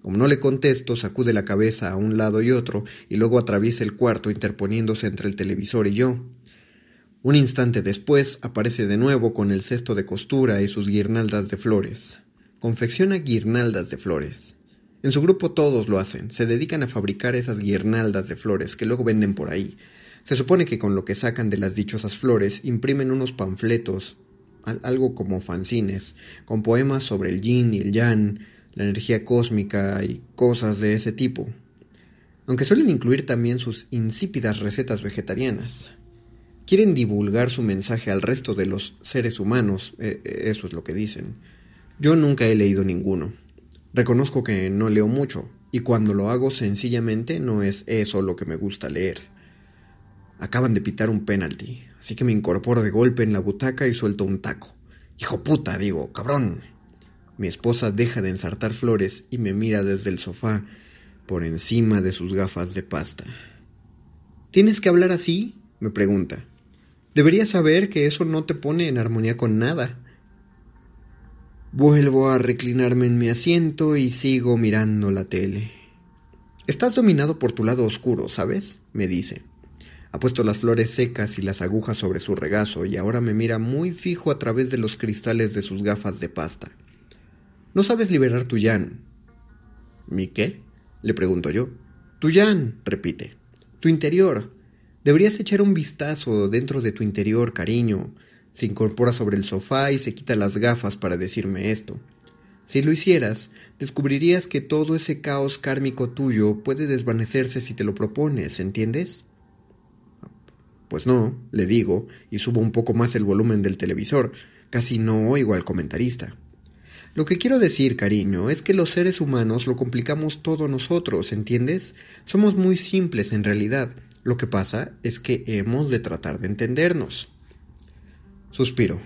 Como no le contesto, sacude la cabeza a un lado y otro y luego atraviesa el cuarto interponiéndose entre el televisor y yo. Un instante después aparece de nuevo con el cesto de costura y sus guirnaldas de flores. Confecciona guirnaldas de flores. En su grupo todos lo hacen, se dedican a fabricar esas guirnaldas de flores que luego venden por ahí, se supone que con lo que sacan de las dichosas flores imprimen unos panfletos, algo como fanzines, con poemas sobre el yin y el yang, la energía cósmica y cosas de ese tipo. Aunque suelen incluir también sus insípidas recetas vegetarianas. Quieren divulgar su mensaje al resto de los seres humanos, e, e, eso es lo que dicen. Yo nunca he leído ninguno. Reconozco que no leo mucho, y cuando lo hago sencillamente no es eso lo que me gusta leer. Acaban de pitar un penalti, así que me incorporo de golpe en la butaca y suelto un taco. Hijo puta, digo, cabrón. Mi esposa deja de ensartar flores y me mira desde el sofá por encima de sus gafas de pasta. ¿Tienes que hablar así? me pregunta. Deberías saber que eso no te pone en armonía con nada. Vuelvo a reclinarme en mi asiento y sigo mirando la tele. Estás dominado por tu lado oscuro, ¿sabes? me dice. Ha puesto las flores secas y las agujas sobre su regazo y ahora me mira muy fijo a través de los cristales de sus gafas de pasta. No sabes liberar tu yan. ¿Mi qué? le pregunto yo. Tu yan, repite. Tu interior. Deberías echar un vistazo dentro de tu interior, cariño. Se incorpora sobre el sofá y se quita las gafas para decirme esto. Si lo hicieras, descubrirías que todo ese caos kármico tuyo puede desvanecerse si te lo propones, ¿entiendes? Pues no, le digo, y subo un poco más el volumen del televisor. Casi no oigo al comentarista. Lo que quiero decir, cariño, es que los seres humanos lo complicamos todo nosotros, ¿entiendes? Somos muy simples en realidad. Lo que pasa es que hemos de tratar de entendernos. Suspiro.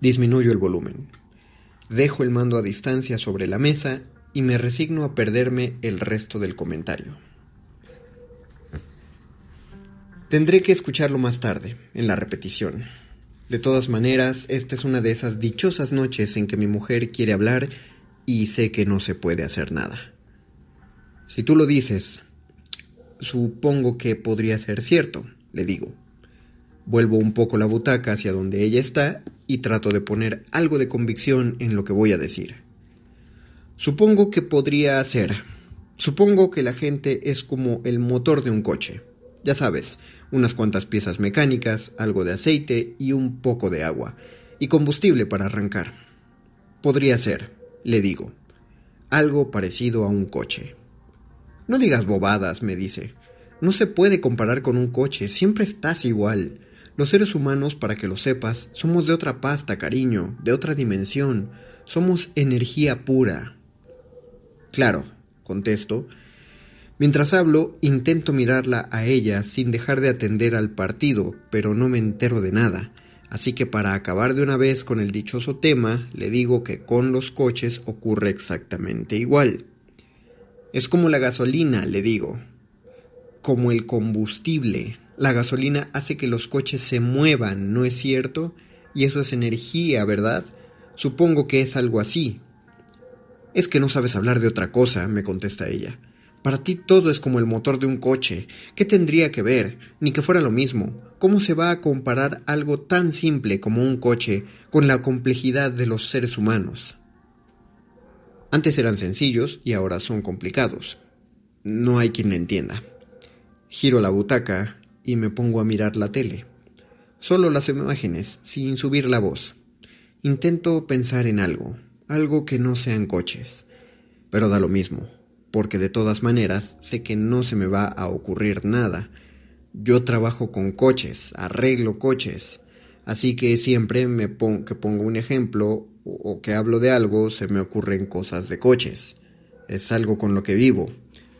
Disminuyo el volumen. Dejo el mando a distancia sobre la mesa y me resigno a perderme el resto del comentario. Tendré que escucharlo más tarde, en la repetición. De todas maneras, esta es una de esas dichosas noches en que mi mujer quiere hablar y sé que no se puede hacer nada. Si tú lo dices, supongo que podría ser cierto, le digo. Vuelvo un poco la butaca hacia donde ella está y trato de poner algo de convicción en lo que voy a decir. Supongo que podría ser. Supongo que la gente es como el motor de un coche. Ya sabes, unas cuantas piezas mecánicas, algo de aceite y un poco de agua, y combustible para arrancar. Podría ser, le digo, algo parecido a un coche. No digas bobadas, me dice. No se puede comparar con un coche, siempre estás igual. Los seres humanos, para que lo sepas, somos de otra pasta, cariño, de otra dimensión. Somos energía pura. Claro, contesto, Mientras hablo, intento mirarla a ella sin dejar de atender al partido, pero no me entero de nada. Así que para acabar de una vez con el dichoso tema, le digo que con los coches ocurre exactamente igual. Es como la gasolina, le digo. Como el combustible. La gasolina hace que los coches se muevan, ¿no es cierto? Y eso es energía, ¿verdad? Supongo que es algo así. Es que no sabes hablar de otra cosa, me contesta ella. Para ti todo es como el motor de un coche. ¿Qué tendría que ver? Ni que fuera lo mismo. ¿Cómo se va a comparar algo tan simple como un coche con la complejidad de los seres humanos? Antes eran sencillos y ahora son complicados. No hay quien me entienda. Giro la butaca y me pongo a mirar la tele. Solo las imágenes, sin subir la voz. Intento pensar en algo, algo que no sean coches. Pero da lo mismo, porque de todas maneras sé que no se me va a ocurrir nada. Yo trabajo con coches, arreglo coches, así que siempre me que pongo un ejemplo o que hablo de algo se me ocurren cosas de coches. Es algo con lo que vivo.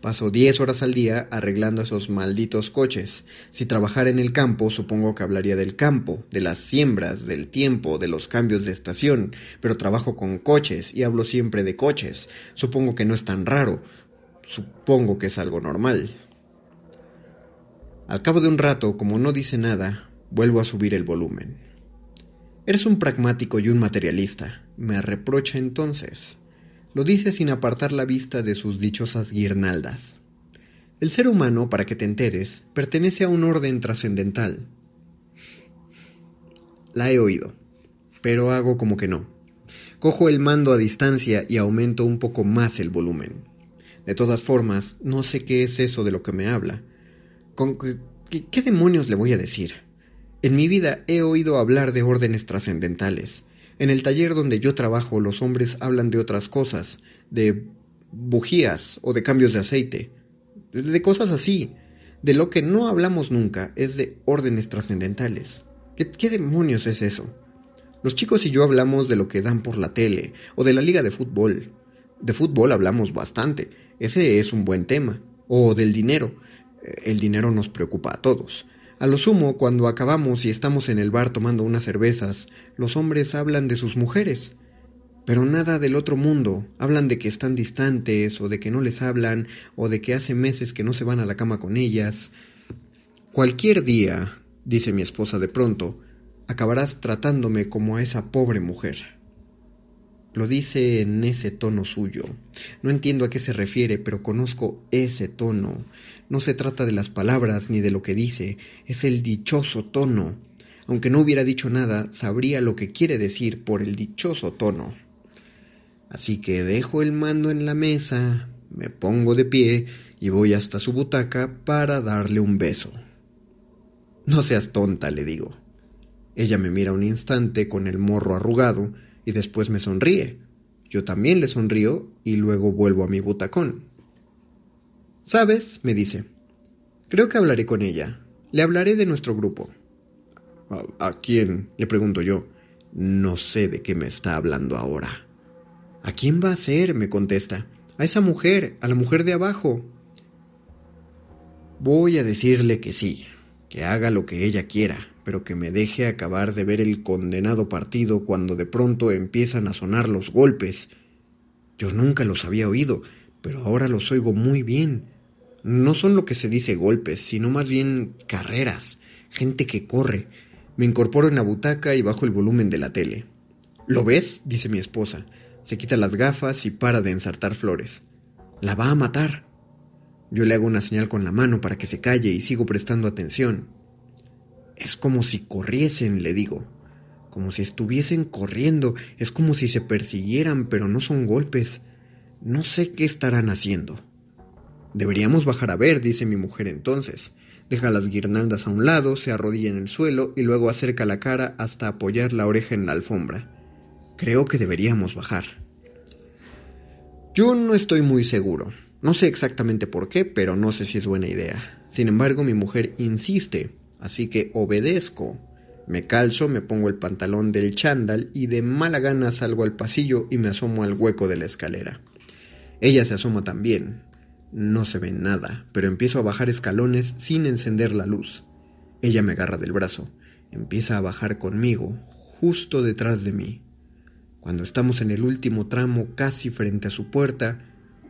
Paso 10 horas al día arreglando esos malditos coches. Si trabajara en el campo, supongo que hablaría del campo, de las siembras, del tiempo, de los cambios de estación, pero trabajo con coches y hablo siempre de coches. Supongo que no es tan raro. Supongo que es algo normal. Al cabo de un rato, como no dice nada, vuelvo a subir el volumen. Eres un pragmático y un materialista, me reprocha entonces. Lo dice sin apartar la vista de sus dichosas guirnaldas. El ser humano, para que te enteres, pertenece a un orden trascendental. La he oído, pero hago como que no. Cojo el mando a distancia y aumento un poco más el volumen. De todas formas, no sé qué es eso de lo que me habla. ¿Con qué, qué demonios le voy a decir? En mi vida he oído hablar de órdenes trascendentales, en el taller donde yo trabajo los hombres hablan de otras cosas, de bujías o de cambios de aceite, de cosas así. De lo que no hablamos nunca es de órdenes trascendentales. ¿Qué, demonios es eso? Los chicos y yo hablamos de lo que dan por la tele o de la liga de fútbol. De fútbol hablamos bastante, ese es un buen tema. O del dinero. El dinero nos preocupa a todos. A lo sumo, cuando acabamos y estamos en el bar tomando unas cervezas, los hombres hablan de sus mujeres. Pero nada del otro mundo. Hablan de que están distantes, o de que no les hablan, o de que hace meses que no se van a la cama con ellas. Cualquier día, dice mi esposa de pronto, acabarás tratándome como a esa pobre mujer. Lo dice en ese tono suyo. No entiendo a qué se refiere, pero conozco ese tono. No se trata de las palabras ni de lo que dice, es el dichoso tono. Aunque no hubiera dicho nada, sabría lo que quiere decir por el dichoso tono. Así que dejo el mando en la mesa, me pongo de pie y voy hasta su butaca para darle un beso. No seas tonta, le digo. Ella me mira un instante con el morro arrugado y después me sonríe. Yo también le sonrío y luego vuelvo a mi butacón. ¿Sabes? me dice. Creo que hablaré con ella. Le hablaré de nuestro grupo. ¿A, quién? le pregunto yo. No sé de qué me está hablando ahora. ¿A quién va a ser? me contesta. A esa mujer, a la mujer de abajo. Voy a decirle que sí, que haga lo que ella quiera, pero que me deje acabar de ver el condenado partido cuando de pronto empiezan a sonar los golpes. Yo nunca los había oído, pero ahora los oigo muy bien no son lo que se dice golpes, sino más bien carreras, gente que corre. Me incorporo en la butaca y bajo el volumen de la tele. ¿Lo ves? dice mi esposa. Se quita las gafas y para de ensartar flores. La va a matar. Yo le hago una señal con la mano para que se calle y sigo prestando atención. Es como si corriesen, le digo. Como si estuviesen corriendo. Es como si se persiguieran, pero no son golpes. No sé qué estarán haciendo. Deberíamos bajar a ver, dice mi mujer entonces. Deja las guirnaldas a un lado, se arrodilla en el suelo y luego acerca la cara hasta apoyar la oreja en la alfombra. Creo que deberíamos bajar. Yo no estoy muy seguro. No sé exactamente por qué, pero no sé si es buena idea. Sin embargo, mi mujer insiste, así que obedezco. Me calzo, me pongo el pantalón del chándal y de mala gana salgo al pasillo y me asomo al hueco de la escalera. Ella se asoma también. No se ve nada, pero empiezo a bajar escalones sin encender la luz. Ella me agarra del brazo, empieza a bajar conmigo, justo detrás de mí. Cuando estamos en el último tramo, casi frente a su puerta,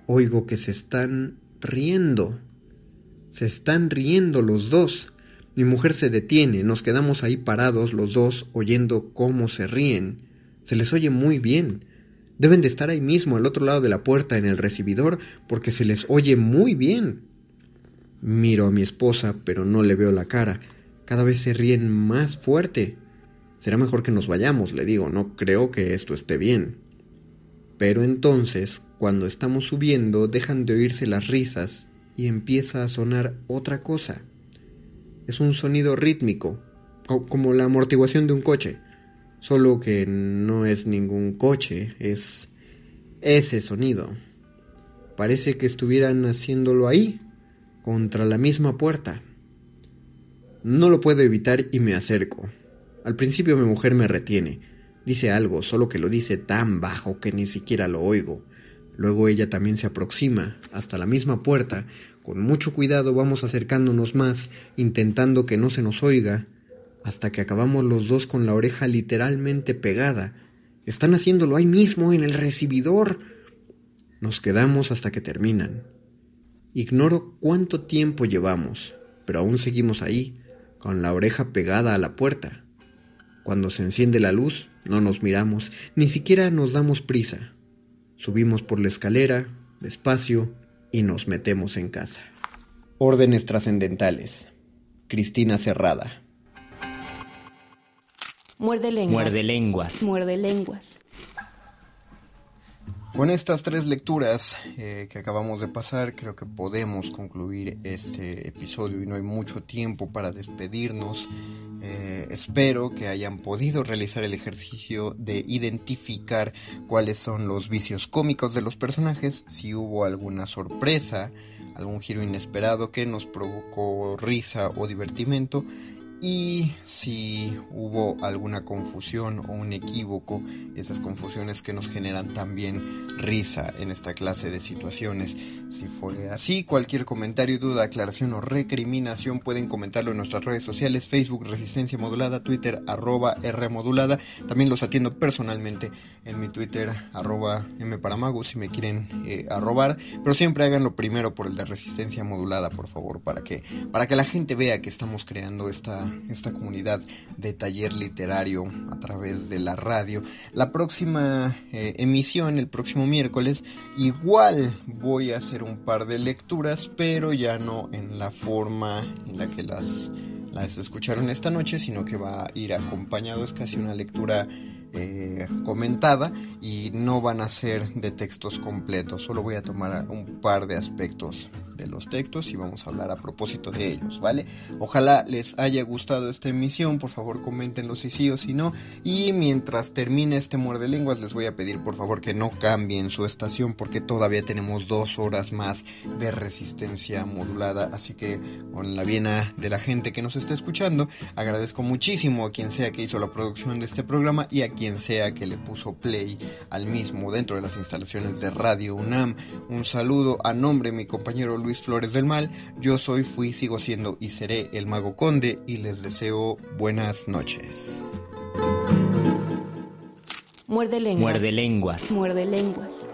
oigo que se están riendo. Se están riendo los dos. Mi mujer se detiene, nos quedamos ahí parados los dos oyendo cómo se ríen. Se les oye muy bien. Deben de estar ahí mismo, al otro lado de la puerta, en el recibidor, porque se les oye muy bien. Miro a mi esposa, pero no le veo la cara. Cada vez se ríen más fuerte. Será mejor que nos vayamos, le digo, no creo que esto esté bien. Pero entonces, cuando estamos subiendo, dejan de oírse las risas y empieza a sonar otra cosa. Es un sonido rítmico, como la amortiguación de un coche. Solo que no es ningún coche, es ese sonido. Parece que estuvieran haciéndolo ahí, contra la misma puerta. No lo puedo evitar y me acerco. Al principio mi mujer me retiene. Dice algo, solo que lo dice tan bajo que ni siquiera lo oigo. Luego ella también se aproxima hasta la misma puerta. Con mucho cuidado vamos acercándonos más, intentando que no se nos oiga, hasta que acabamos los dos con la oreja literalmente pegada. Están haciéndolo ahí mismo, en el recibidor. Nos quedamos hasta que terminan. Ignoro cuánto tiempo llevamos, pero aún seguimos ahí, con la oreja pegada a la puerta. Cuando se enciende la luz, no nos miramos, ni siquiera nos damos prisa. Subimos por la escalera, despacio, y nos metemos en casa. Órdenes trascendentales. Cristina Cerrada. Muerde lenguas. Muerde lenguas. Muerde lenguas. Con estas tres lecturas eh, que acabamos de pasar, creo que podemos concluir este episodio y no hay mucho tiempo para despedirnos. Eh, espero que hayan podido realizar el ejercicio de identificar cuáles son los vicios cómicos de los personajes, si hubo alguna sorpresa, algún giro inesperado que nos provocó risa o divertimento y si hubo alguna confusión o un equívoco, esas confusiones que nos generan también risa en esta clase de situaciones. Si fue así, cualquier comentario, duda, aclaración o recriminación pueden comentarlo en nuestras redes sociales, Facebook Resistencia Modulada, Twitter arroba R. También los atiendo personalmente en mi Twitter arroba M Paramago si me quieren eh, arrobar, pero siempre háganlo primero por el de Resistencia Modulada, por favor, para que, para que la gente vea que estamos creando esta esta comunidad de taller literario a través de la radio. La próxima eh, emisión, el próximo miércoles, igual voy a hacer un par de lecturas, pero ya no en la forma en la que las, las escucharon esta noche, sino que va a ir acompañado, es casi una lectura eh, comentada y no van a ser de textos completos, solo voy a tomar un par de aspectos de los textos y vamos a hablar a propósito de ellos, ¿vale? Ojalá les haya gustado esta emisión, por favor coméntenlo si sí o si no. Y mientras termine este muerde lenguas les voy a pedir por favor que no cambien su estación porque todavía tenemos dos horas más de resistencia modulada, así que con la viena de la gente que nos está escuchando, agradezco muchísimo a quien sea que hizo la producción de este programa y a quien sea que le puso play al mismo dentro de las instalaciones de Radio UNAM. Un saludo a nombre de mi compañero Luis Flores del Mal. Yo soy, fui, sigo siendo y seré el Mago Conde y les deseo buenas noches. Muerde lenguas. Muerde lenguas. Muerde lenguas.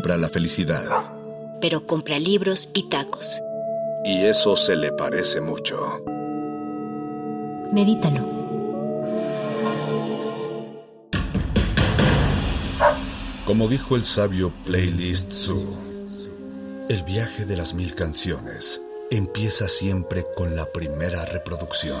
Compra la felicidad. Pero compra libros y tacos. Y eso se le parece mucho. Medítalo. Como dijo el sabio Playlist Zoo, el viaje de las mil canciones empieza siempre con la primera reproducción.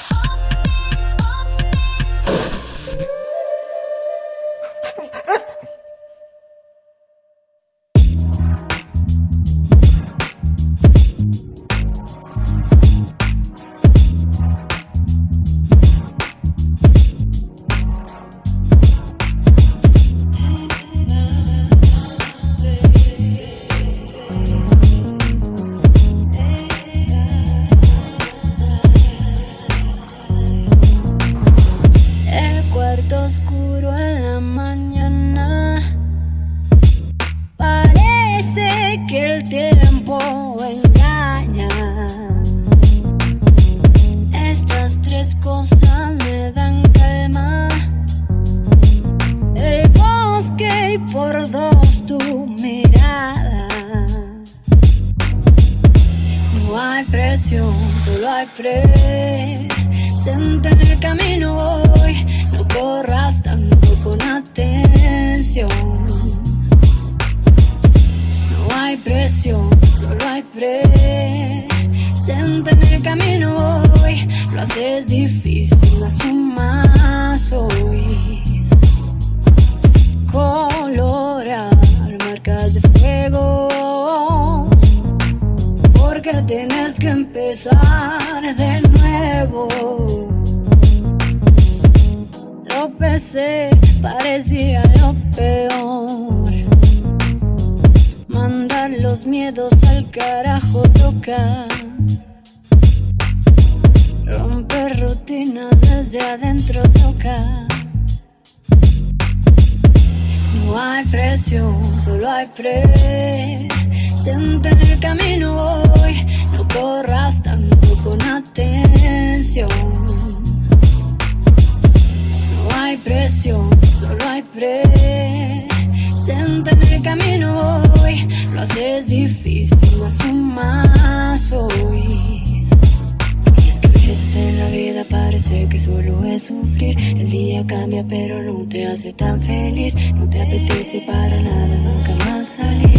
miedos al carajo toca. Romper rutinas desde adentro toca. No hay presión, solo hay pre. Senta en el camino hoy, no corras tanto con atención. No hay presión, solo hay pre ausente en el camino hoy. Lo haces difícil, no asumas hoy. Y es que a veces en la vida parece que solo es sufrir. El día cambia, pero no te hace tan feliz. No te apetece para nada nunca más salir.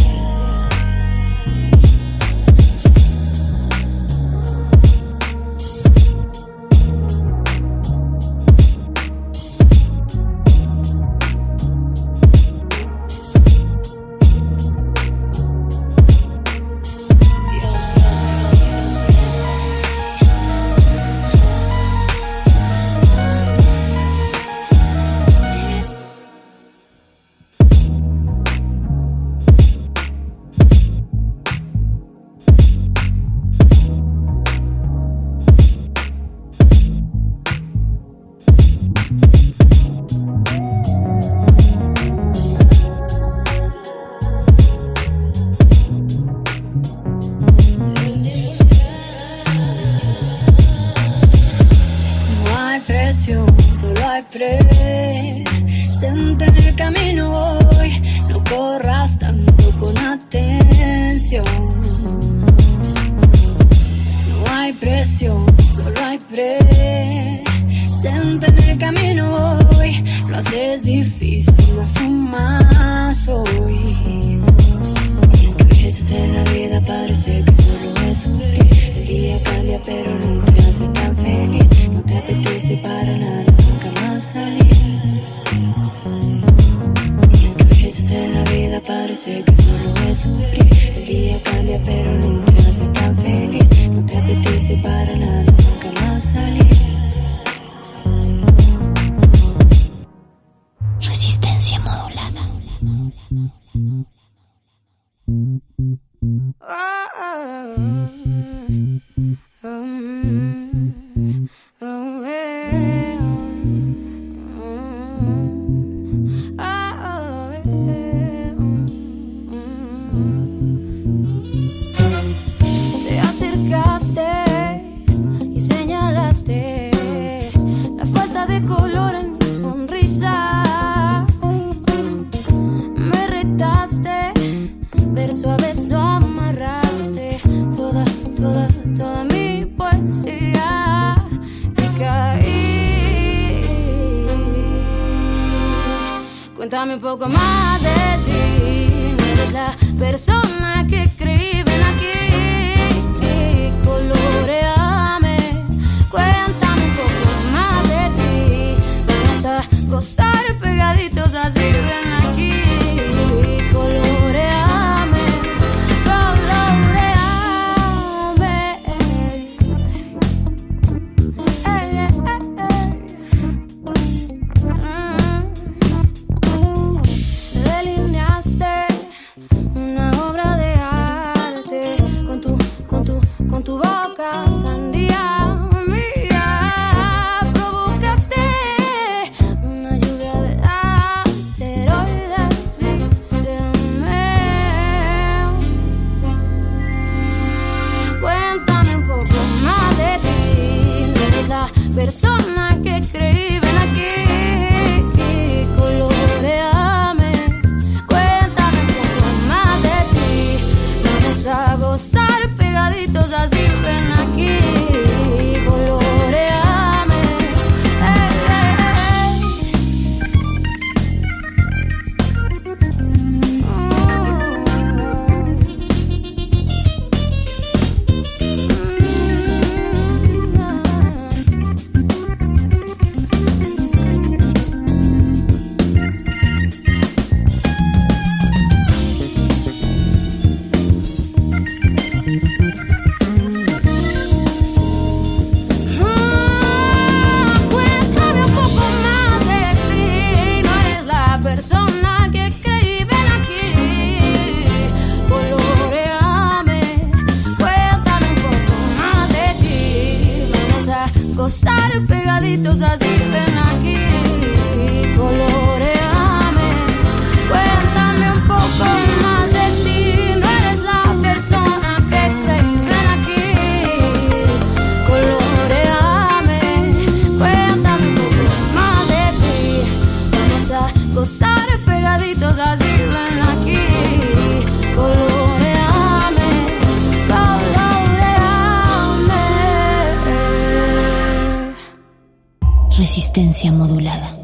Cuéntame un modulada.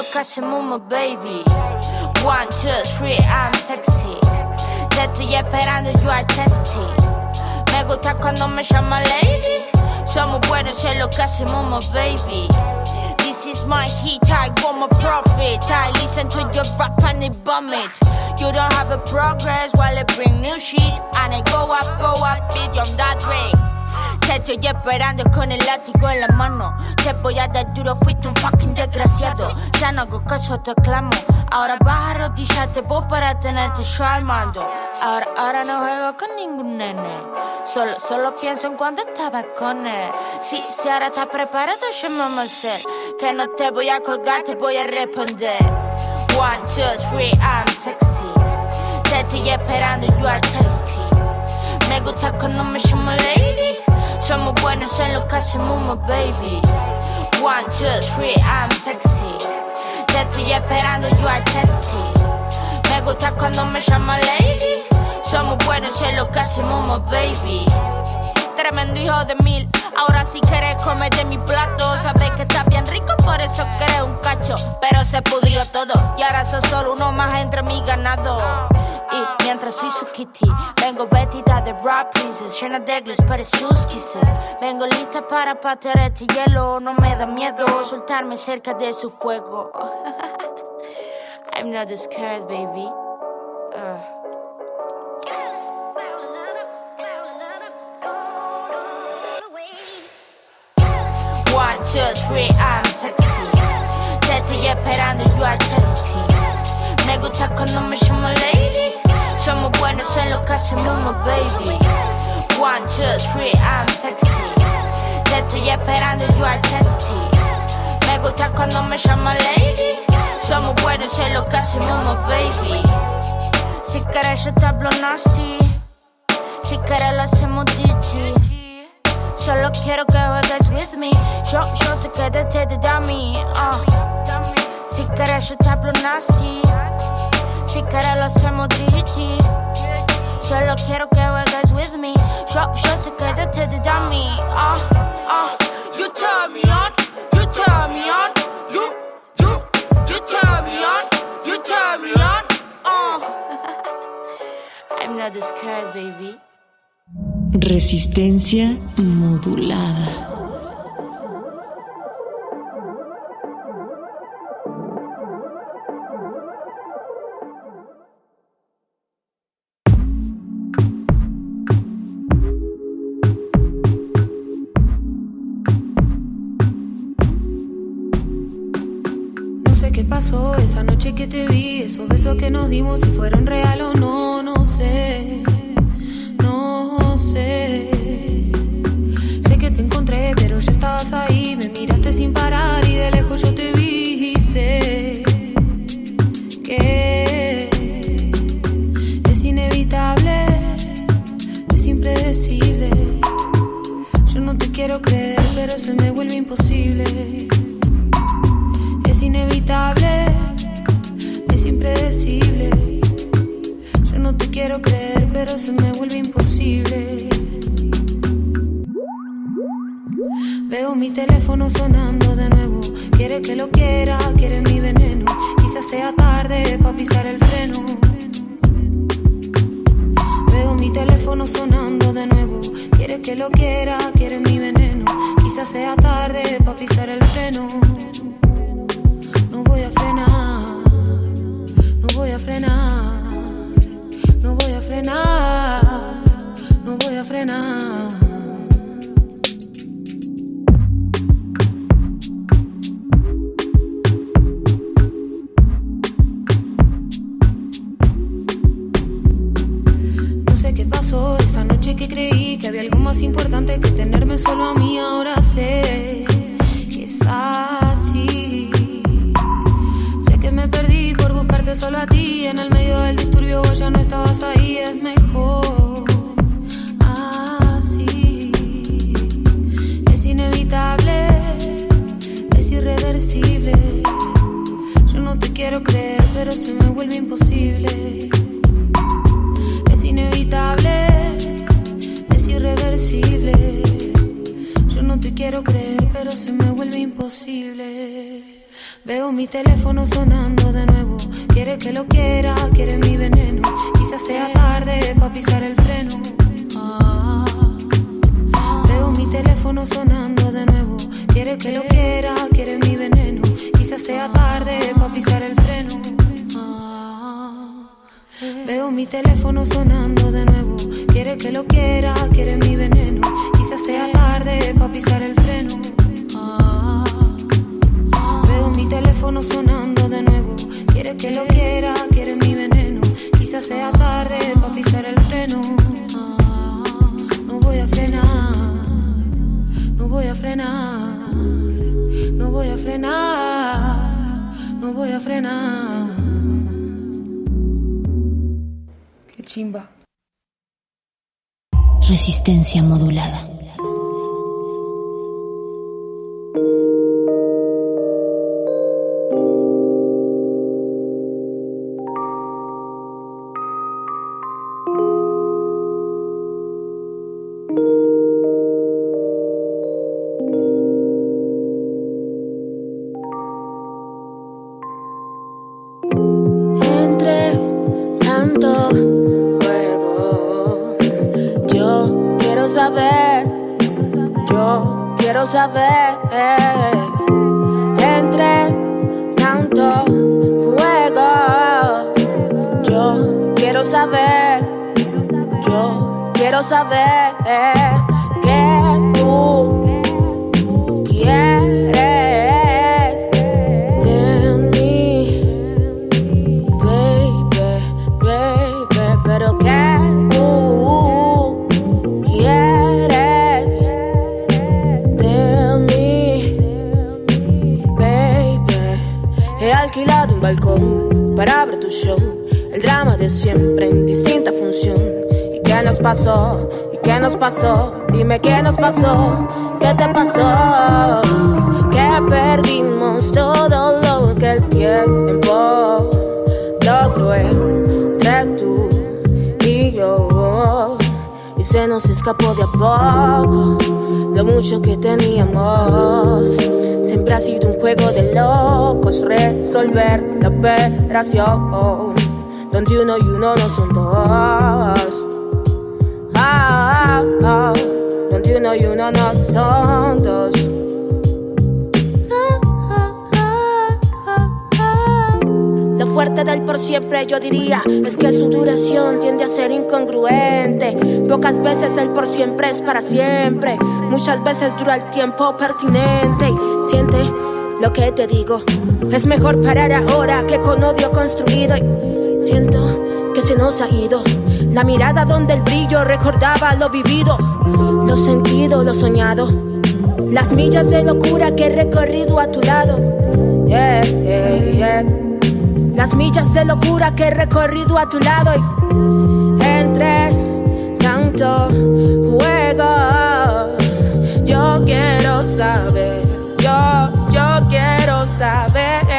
Buenos en lo que hacemos, baby. One, two, three, I'm sexy. Te estoy esperando, you are testy. Me gusta cuando me llamo lady. Somos buenos en lo que hacemos, baby. This is my heat, I want my profit. I listen to your rap and it vomit. You don't have a progress while I bring new shit. And I go up, go up, beyond that rate. Te estoy esperando con el látigo en la mano. Te voy a dar duro, fuiste un fucking desgraciado. Ya no hago caso, te clamo. Ahora vas a arrodillarte vos para tenerte yo al mando. Ahora, ahora no juego con ningún nene. Solo, solo pienso en cuando estaba con él. Si, si ahora estás preparado, llámame al ser. Que no te voy a colgar, te voy a responder. One, two, three, I'm sexy. Te estoy esperando, you are testy. Me gusta cuando me llamo lady. Somos buenos en lo que hacemos, baby. One, two, three, I'm sexy. Te estoy esperando, you are testy. Me gusta cuando me llama lady. Somos buenos en lo que hacemos, baby. Tremendo hijo de. Ahora si quieres comer de mi plato, sabes que está bien rico, por eso querés un cacho. Pero se pudrió todo y ahora soy solo uno más entre mi ganado. Y mientras soy su kitty, vengo vestida de rap princess, llena de gliss para sus kisses. Vengo lista para patear este hielo, no me da miedo soltarme cerca de su fuego. [LAUGHS] I'm not scared, baby. Uh. One, two, three, I'm sexy. Te estoy esperando, you are testy. Me gusta cuando me llamo lady. Somos buenos en lo que hacemos, baby. One, two, three, I'm sexy. Te estoy esperando, you are testy. Me gusta cuando me llamo lady. Somos buenos en lo que hacemos, baby. Si quieres yo te hablo nasty. Si quieres lo hacemos DJ. Solo quiero que juegues with me. Yo, yo sé que te mí. Uh. Si quieres yo te hablo nasty. Si quieres lo hacemos DJ. Solo quiero que juegues with me. Yo, yo sé que te te da mí. Uh, uh. You turn me on. You turn me on. You, you, you turn me on. You turn me on. Uh. [LAUGHS] I'm not scared, baby. Resistencia modulada. No sé qué pasó esa noche que te vi, esos besos que nos dimos, si fueron real o no, no sé. Imposible. Es inevitable, es impredecible. Yo no te quiero creer, pero se me vuelve imposible. Veo mi teléfono sonando de nuevo. Quiere que lo quiera, quiere mi veneno. Quizás sea tarde para pisar el freno. Mi teléfono sonando de nuevo. Quiere que lo quiera, quiere mi veneno. Quizás sea tarde para pisar el freno. No voy a frenar, no voy a frenar, no voy a frenar, no voy a frenar. No son dos. Lo fuerte del por siempre yo diría es que su duración tiende a ser incongruente. Pocas veces el por siempre es para siempre. Muchas veces dura el tiempo pertinente. Siente lo que te digo. Es mejor parar ahora que con odio construido. Siento que se nos ha ido. La mirada donde el brillo recordaba lo vivido, lo sentido, lo soñado. Las millas de locura que he recorrido a tu lado. Las millas de locura que he recorrido a tu lado. Y entre tanto juego, yo quiero saber, yo yo quiero saber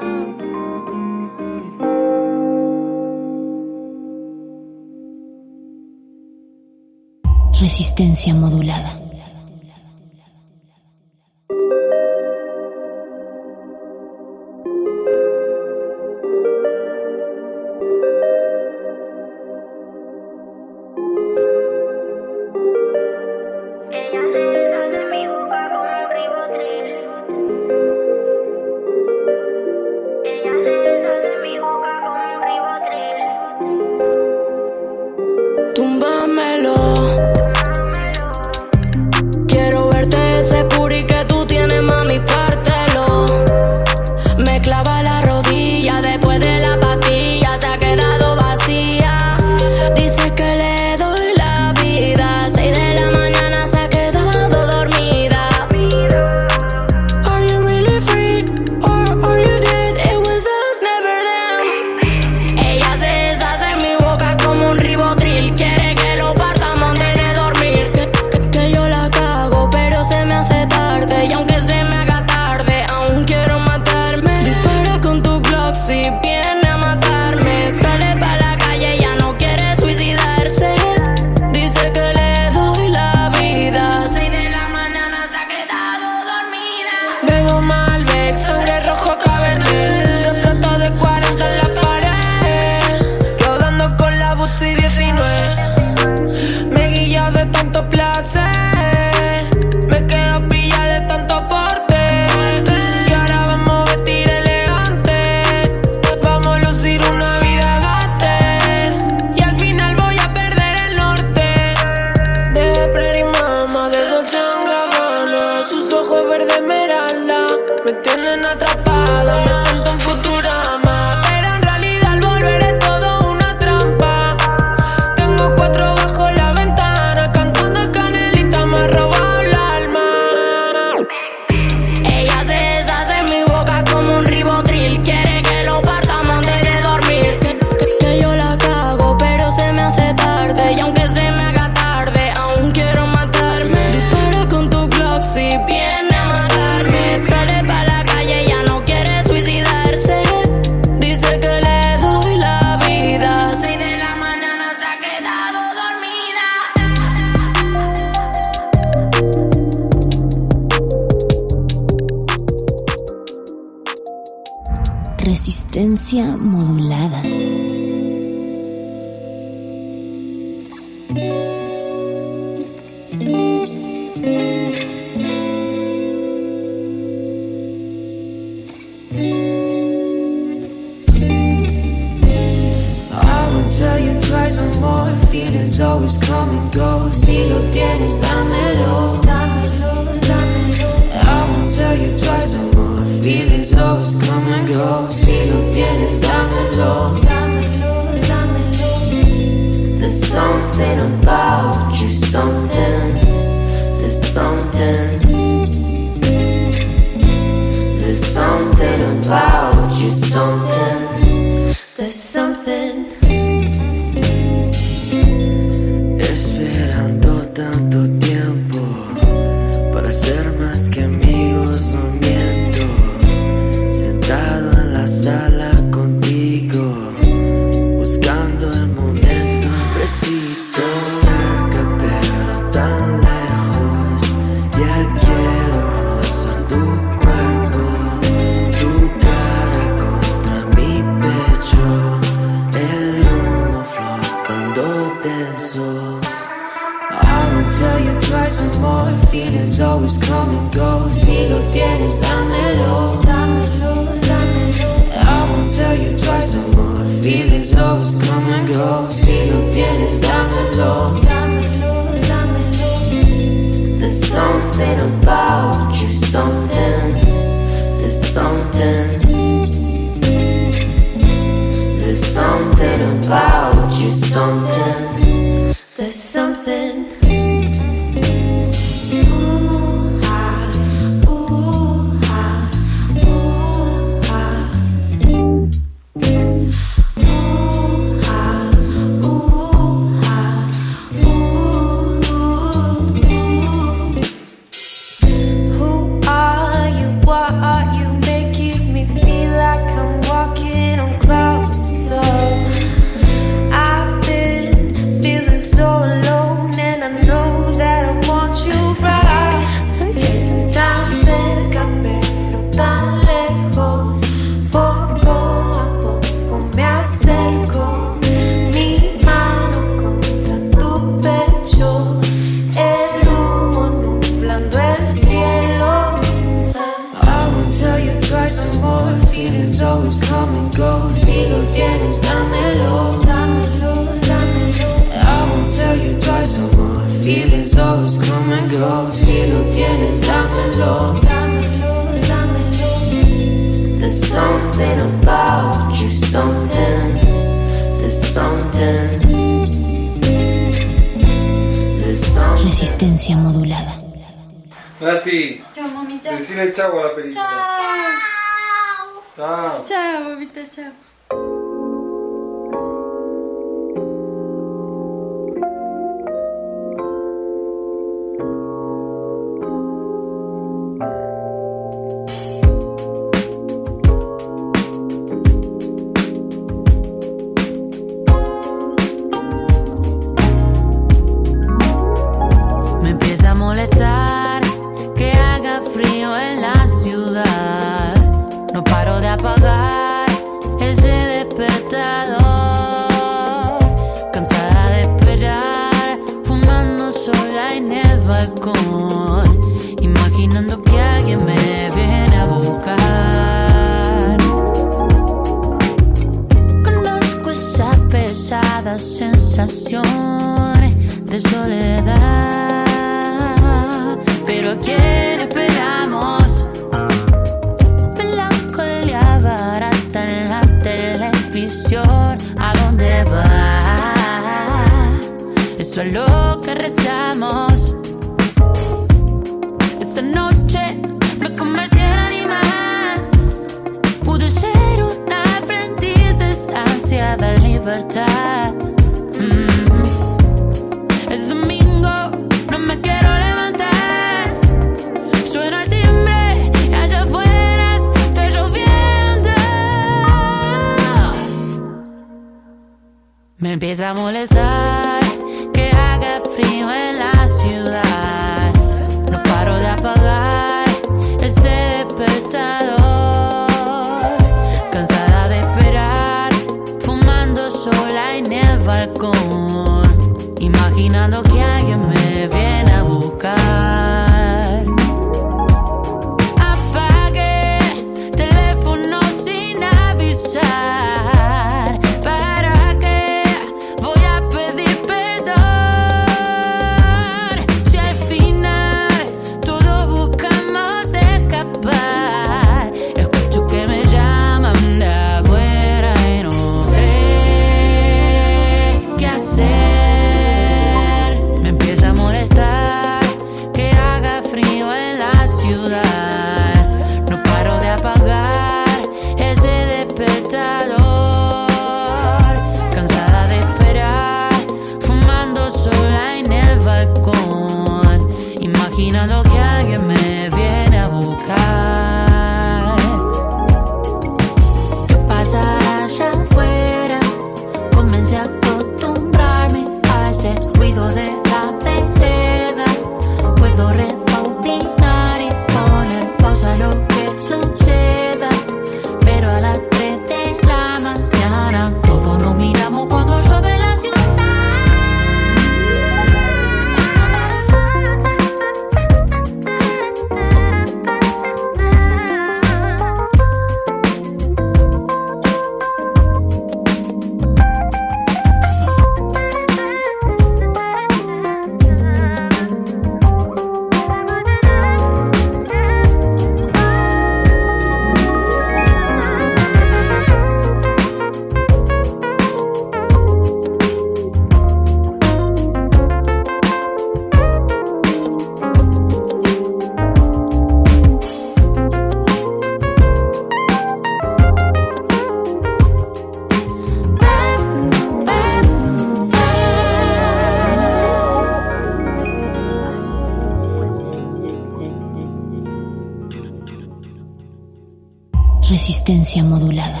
Resistencia modulada.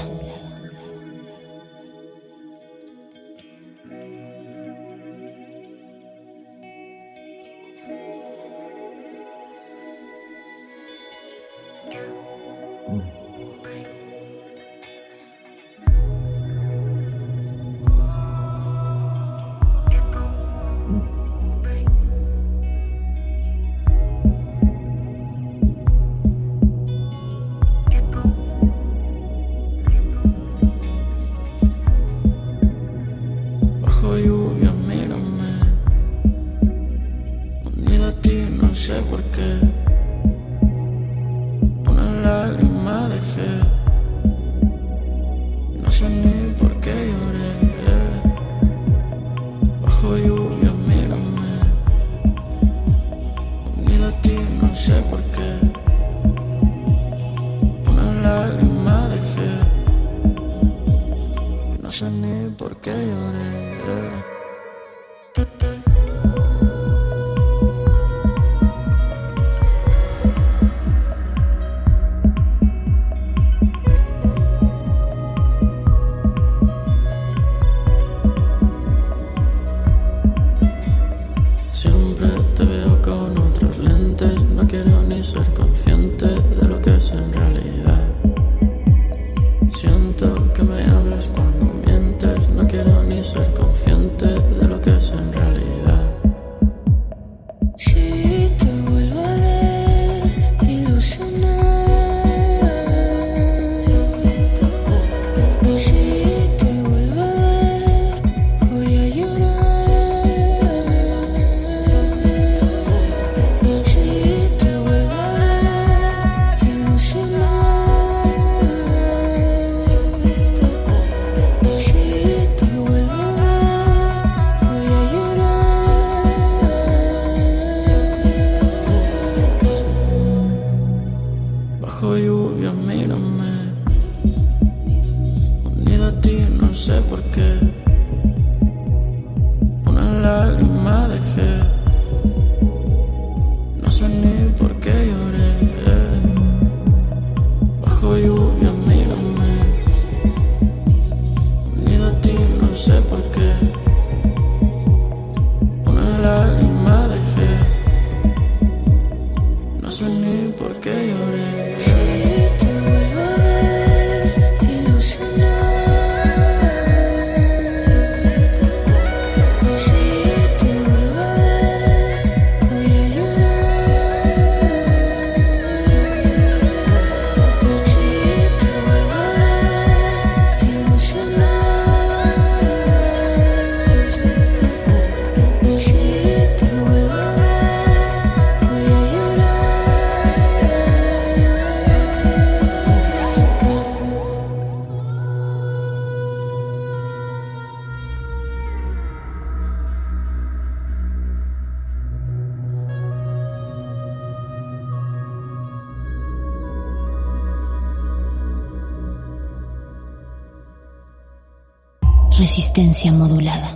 Resistencia modulada.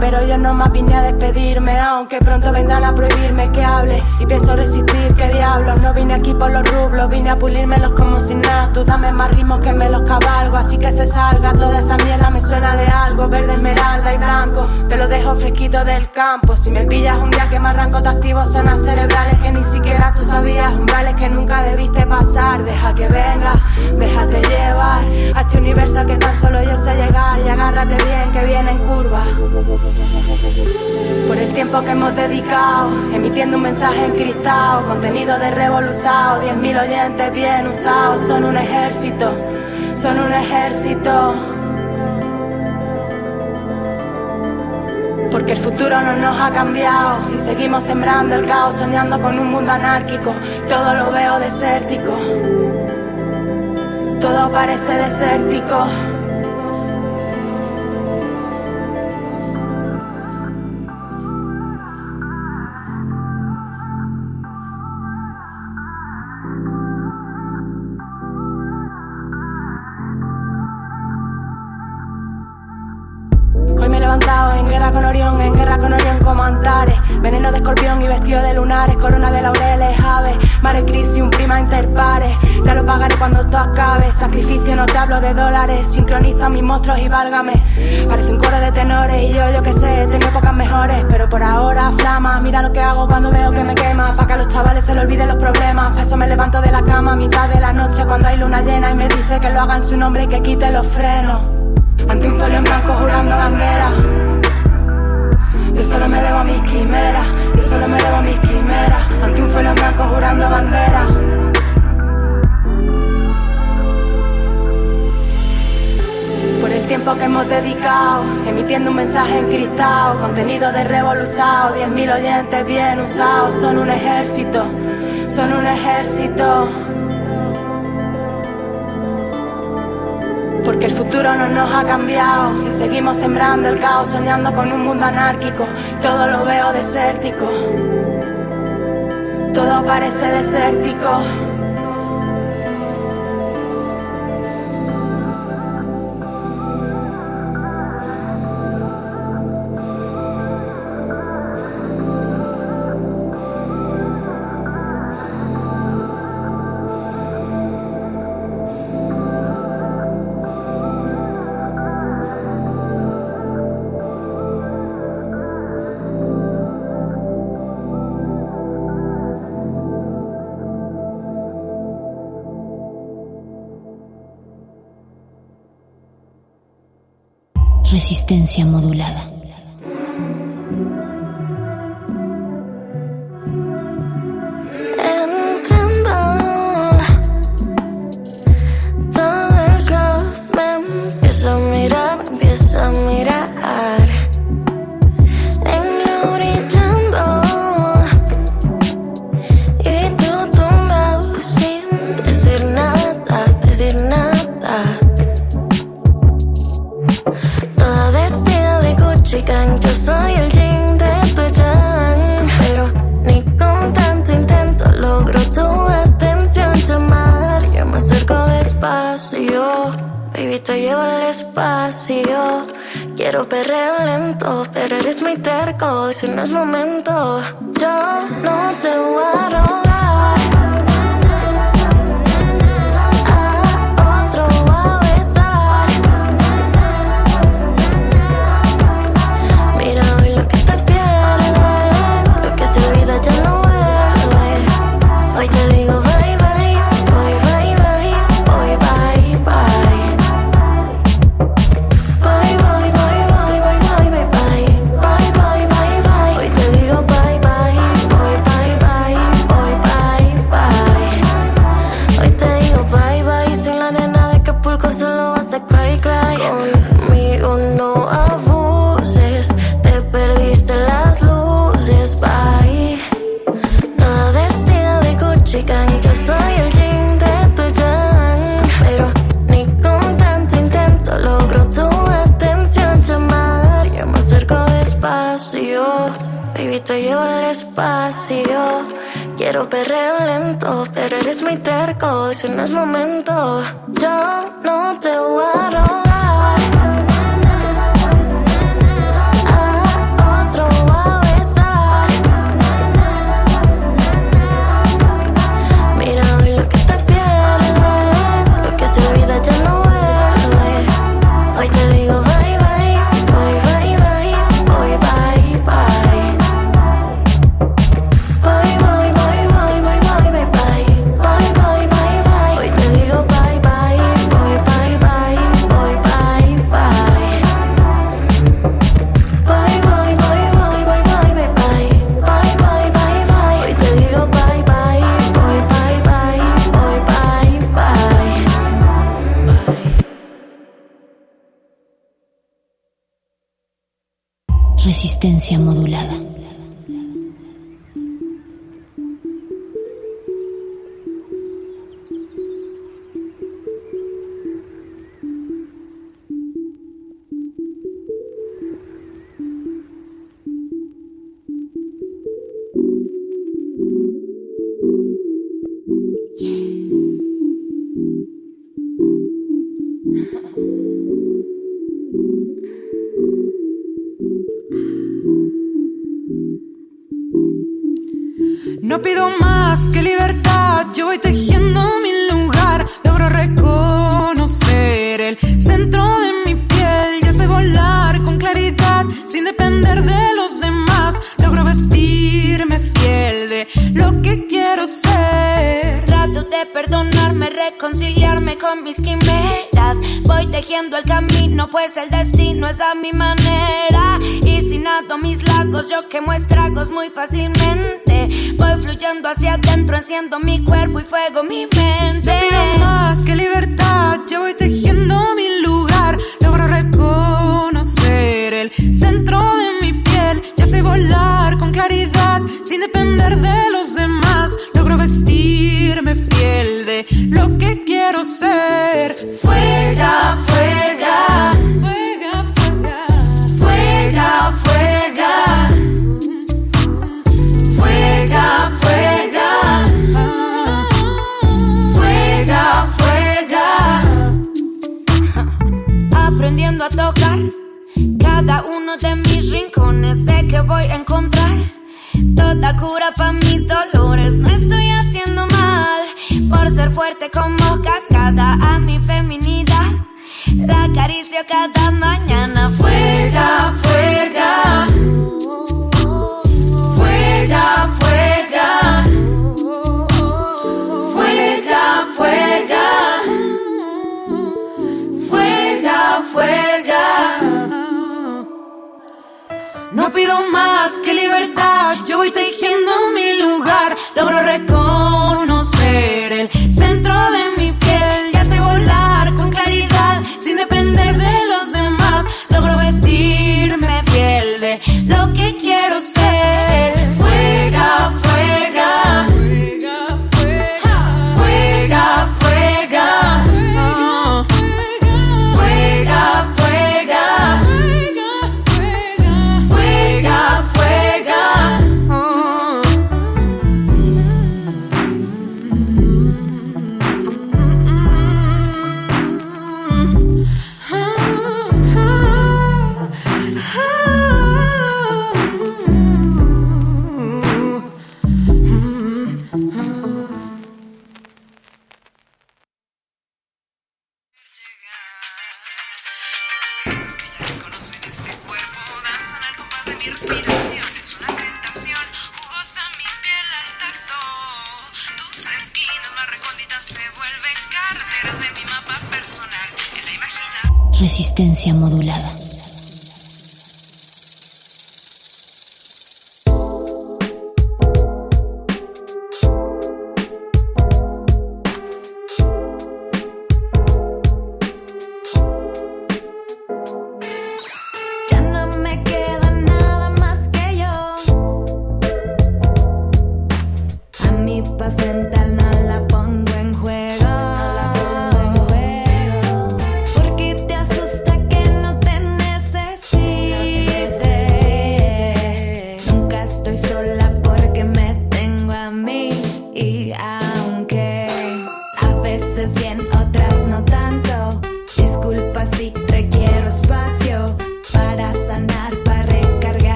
Pero yo no más vine a aunque pronto vendrán a prohibirme que hable. Y pienso resistir, que diablos. No vine aquí por los rublos, vine a pulírmelos como si nada. Tú dame más ritmos que me los cabalgo, así que se salga. Toda esa mierda me suena de algo, verde, esmeralda y blanco. Te lo dejo fresquito del campo. Si me pillas un día que me arranco, te activo zonas cerebrales que ni siquiera tú sabías, umbrales que nunca debiste pasar. Deja que venga déjate llevar a este universo que tan solo yo sé llegar y agárrate bien que viene en curva. Por el tiempo que hemos dedicado, emitiendo un mensaje en cristal, contenido de revolución, 10.000 oyentes bien usados, son un ejército, son un ejército. Porque el futuro no nos ha cambiado y seguimos sembrando el caos, soñando con un mundo anárquico. Todo lo veo desértico todo parece desértico. Mis monstruos y válgame. Parece un coro de tenores y yo, yo que sé, tengo pocas mejores. Pero por ahora, flama. Mira lo que hago cuando veo que me quema. Pa' que a los chavales se le olviden los problemas. Pa' eso me levanto de la cama a mitad de la noche cuando hay luna llena y me dice que lo haga en su nombre y que quite los frenos. Ante un folio en blanco jurando bandera. Yo solo me debo a mis quimeras, yo solo me debo a mis quimeras. Ante un folio en blanco jurando bandera. Tiempo que hemos dedicado, emitiendo un mensaje en cristal, contenido de revolución, 10.000 oyentes bien usados, son un ejército, son un ejército. Porque el futuro no nos ha cambiado y seguimos sembrando el caos, soñando con un mundo anárquico. Todo lo veo desértico, todo parece desértico. Resistencia modulada.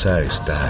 casa está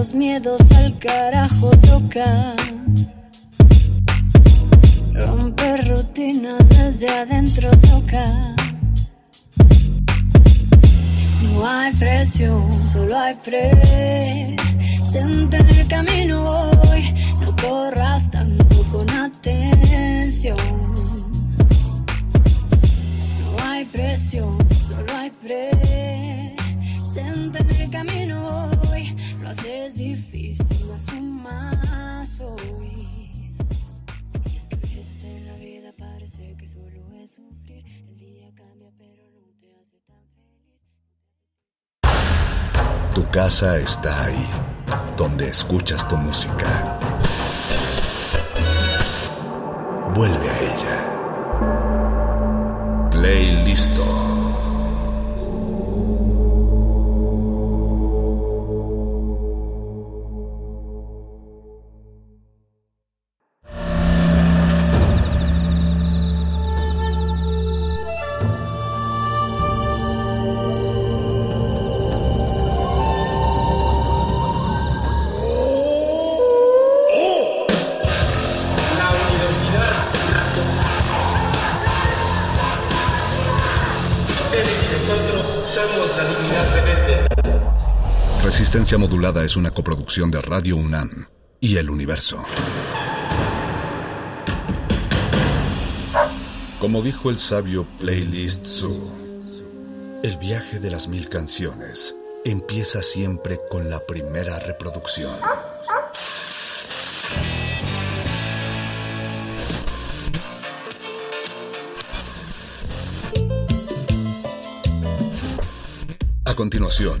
los miedos al carajo toca. Romper rutinas desde adentro toca. No hay presión, solo hay presente en el camino hoy. No corras tanto con atención. No hay presión, solo hay presente en el camino hoy haces difícil la suma hoy. Y es que a veces en la vida parece que solo es sufrir. El día cambia, pero no te hace tan feliz. Tu casa está ahí, donde escuchas tu música. Vuelve a ella. Play listo. Es una coproducción de Radio UNAM y El Universo. Como dijo el sabio Playlist Zoo, el viaje de las mil canciones empieza siempre con la primera reproducción. A continuación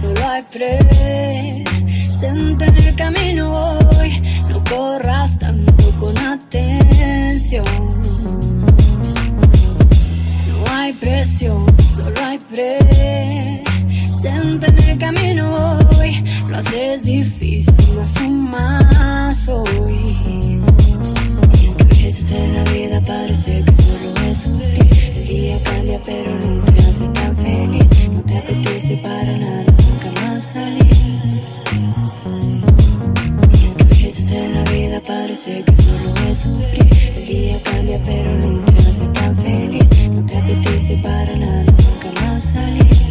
Solo hay presente en el camino hoy. No corras tanto con atención. No hay presión, solo hay presente en el camino hoy. Lo haces difícil, no asumas hoy. Y es que a veces en la vida parece que solo es sufrir. El día cambia, pero no te hace apetece para nada, nunca más salir. Y es que a veces en la vida parece que solo es sufrir. El día cambia, pero no te hace tan feliz. No te apetece para nada, nunca más salir.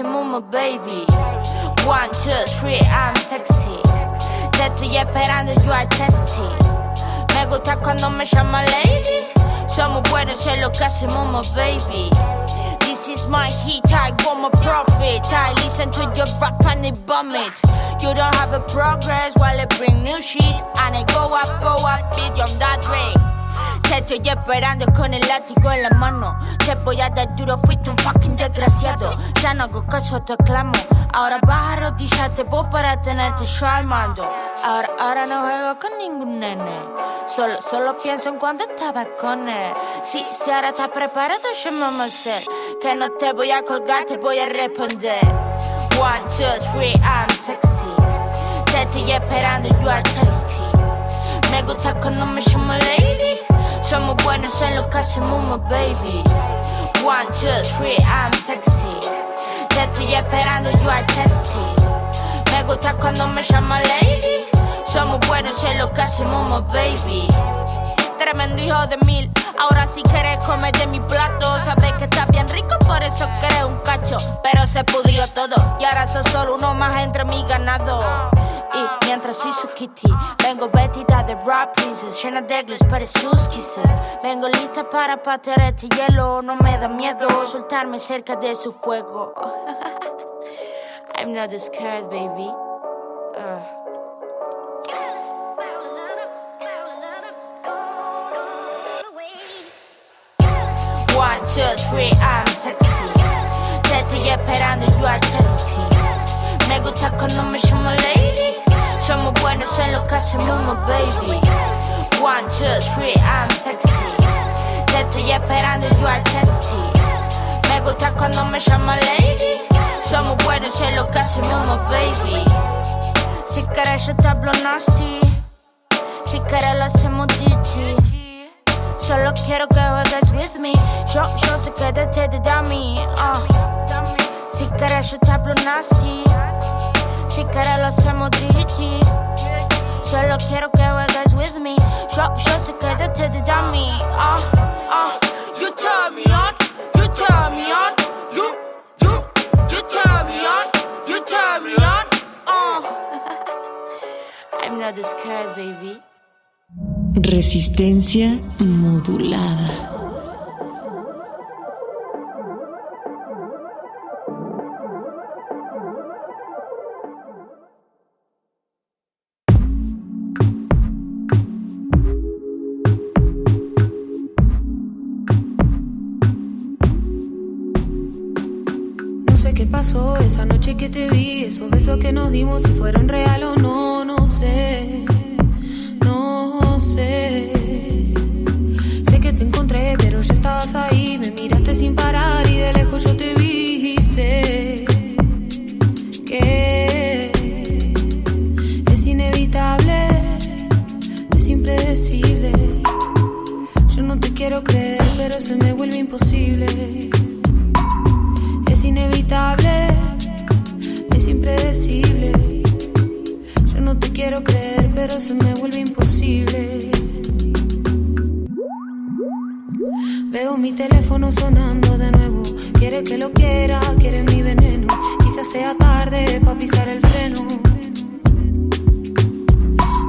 En lo que baby. One, two, three, I'm sexy. Te estoy esperando, you are testy. Me gusta cuando me llama lady. Somos buenos en lo que hacemos, baby. This is my heat, I want my profit. I listen to your rap and it. You don't have a progress while I bring new shit. And I estoy esperando con el látigo en la mano. Te voy a dar duro, fuiste un fucking desgraciado. Ya no hago caso, te clamo. Ahora vas a arrodillarte vos para tenerte yo al mando. Ahora, ahora no juego con ningún nene. Solo, solo pienso en cuando estaba con él. Si, si ahora estás preparado, llámame al cel. Que no te voy a colgar, te voy a responder. One, two, three, I'm sexy. Te estoy esperando, you are testy. Me gusta cuando me llamo lady. Somos buenos en lo que hacemos, baby. One, two, three, I'm sexy. Te estoy esperando, you are testy. Me gusta cuando me llama lady. Somos buenos en lo que hacemos, baby. Tremendo hijo de mil. Ahora si quieres comer de mi plato, sabes que está bien rico, por eso querés un cacho. Pero se pudrió todo y ahora sos solo uno más entre mi ganado. Y mientras soy su kitty, vengo vestida de rap princess, llena de gliss para sus kisses. Vengo lista para patear este hielo, no me da miedo soltarme cerca de su fuego. [LAUGHS] I'm not scared, baby. Uh. Three, I'm sexy. Te estoy esperando, you are testy. Me gusta cuando me llamo lady. Somos buenos en lo que hacemos, baby. One, two, three, I'm sexy. Te estoy esperando, you are testy. Me gusta cuando me llamo lady. Somos buenos en lo que hacemos, baby. Si quieres yo te hablo nasty. Si quieres lo hacemos DT. Solo quiero que juegues with me. Yo, yo sé que te mí. Uh. Si quieres yo te hablo nasty. Si quieres lo hacemos DT. Solo quiero que juegues with me. Yo, yo sé que te mí. Uh, uh. You turn me on. You turn me on. You, you, you turn me on. You turn me on. Uh. [LAUGHS] I'm not scared, baby. Resistencia modulada. No sé qué pasó esa noche que te vi, esos besos que nos dimos, si fueron real o no, no sé, ya estabas ahí, me miraste sin parar y de lejos yo te vi y sé que es inevitable, es impredecible. Yo no te quiero creer, pero se me vuelve imposible. Es inevitable, es impredecible. Yo no te quiero creer, pero se me vuelve imposible. Veo mi teléfono sonando de nuevo. Quiere que lo quiera, quiere mi veneno. Quizás sea tarde para pisar el freno.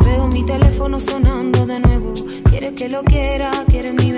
Veo mi teléfono sonando de nuevo. Quiere que lo quiera, quiere mi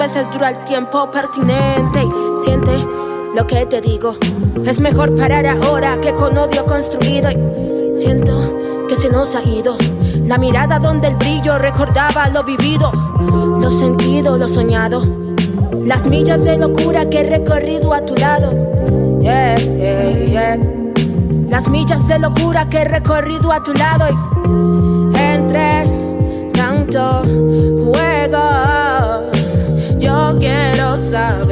veces dura el tiempo pertinente. Siente lo que te digo. Es mejor parar ahora que con odio construido. Siento que se nos ha ido. La mirada donde el brillo recordaba lo vivido, lo sentido, lo soñado. Las millas de locura que he recorrido a tu lado. Yeah, yeah, yeah. Las millas de locura que he recorrido a tu lado. Y entre tanto juego. quiero saber.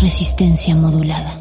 resistencia modulada.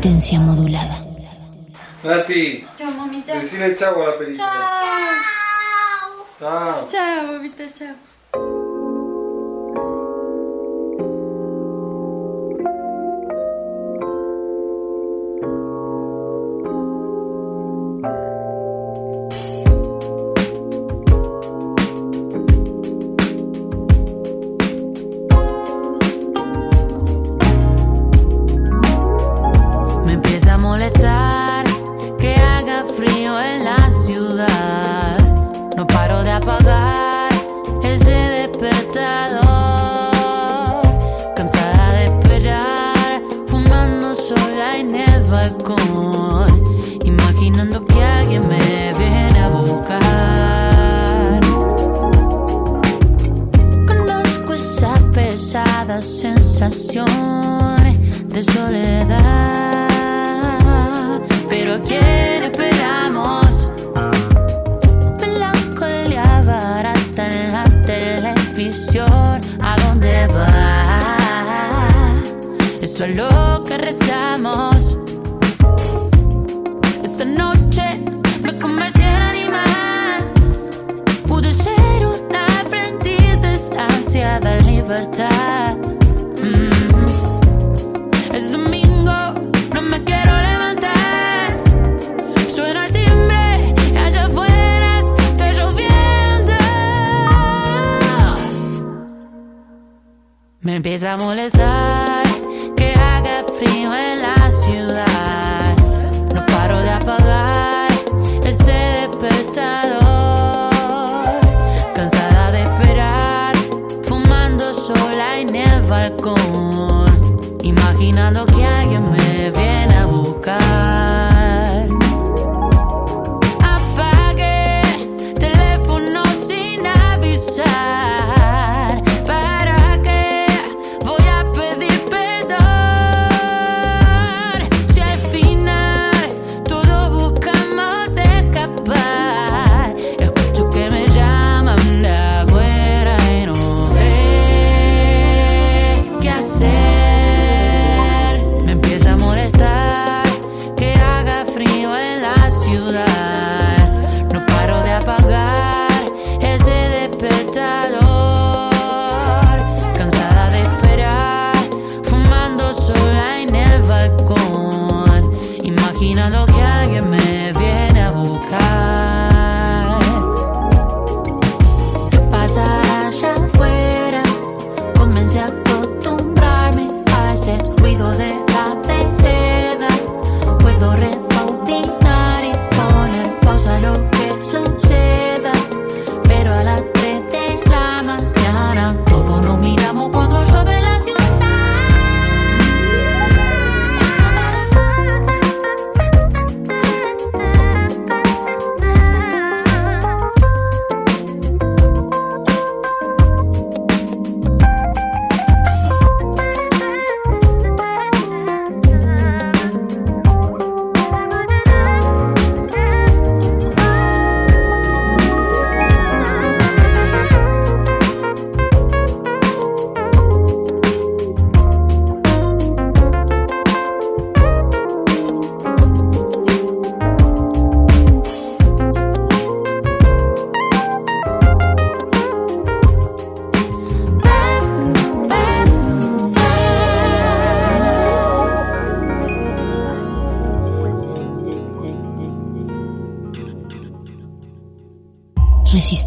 resistencia modulada. Nati, chao, mamita. Decirle chao a la película. Chao. Chao. Chao, mamita, chao. la sensación de soledad. Pero a quién esperamos? Melancolía barata en la televisión. ¿A dónde va? Eso es lo que rezamos. Esta noche me convertí en animal. Pude ser una aprendiz de libertad. Me empieza a molestar que haga frío en la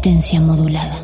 resistencia modulada.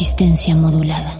Resistencia modulada.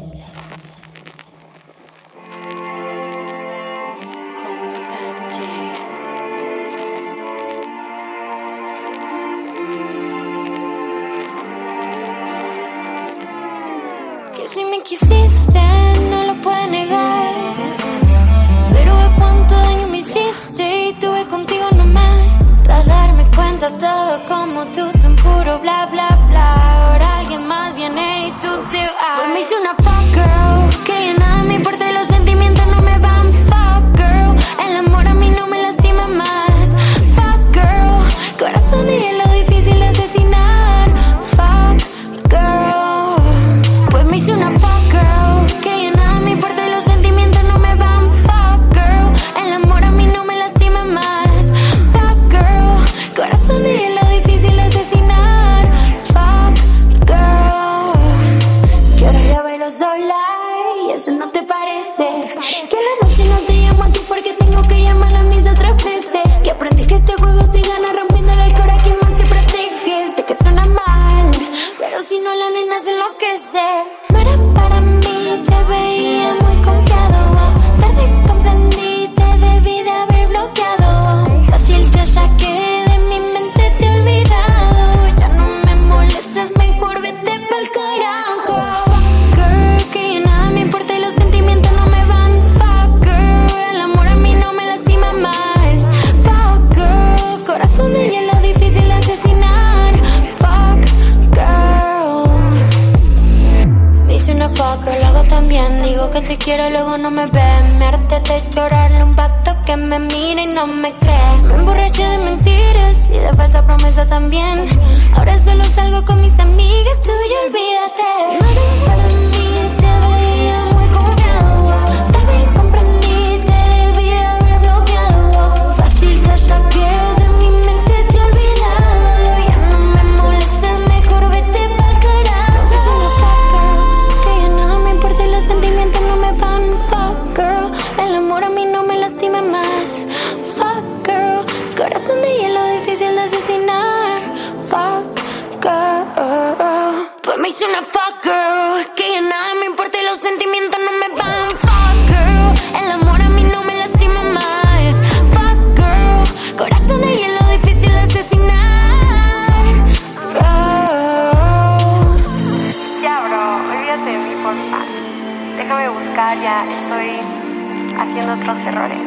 Haciendo otros errores.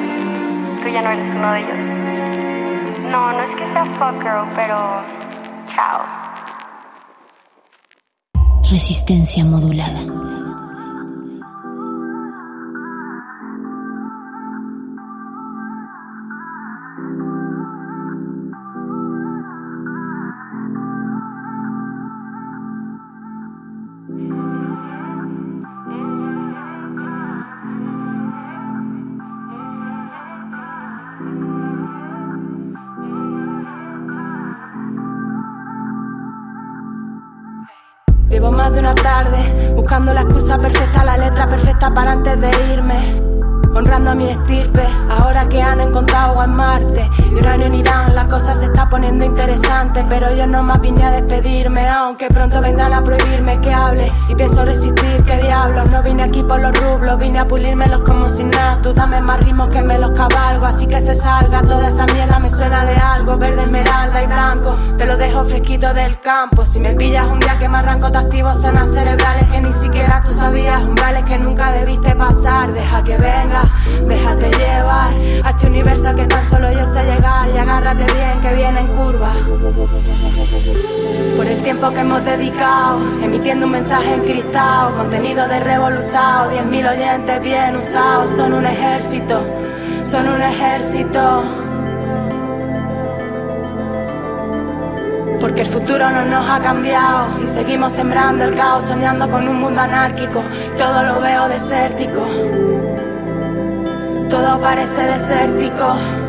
Tú ya no eres uno de ellos. No, no es que sea fuck girl, pero. Chao. Resistencia modulada. Buscando la excusa perfecta, la letra perfecta para antes de irme. Honrando a mi estirpe, ahora que han encontrado agua en Marte y uranio en Irán, la cosa se está poniendo interesante. Pero yo no más vine a despedirme, aunque pronto vendrán a prohibirme que hable. Y pienso resistir, que diablos, no vine aquí por los rublos, vine a pulírmelos como si nada. Tú dame más ritmos que me los cabalgo, así que se salga toda esa mierda, me suena de algo, verde, esmeralda y blanco. Te lo dejo fresquito del campo. Si me pillas un día que me arranco, te activo zonas cerebrales que ni siquiera tú sabías, umbrales que nunca debiste pasar. Deja que venga, déjate llevar a este universo que tan solo yo sé llegar. Y agárrate bien, que viene en curva. Por el tiempo que hemos dedicado, emitiendo un mensaje encristado, contenido de revolucionado, 10.000 oyentes bien usados, son un ejército, son un ejército. Porque el futuro no nos ha cambiado y seguimos sembrando el caos, soñando con un mundo anárquico. Todo lo veo desértico, todo parece desértico.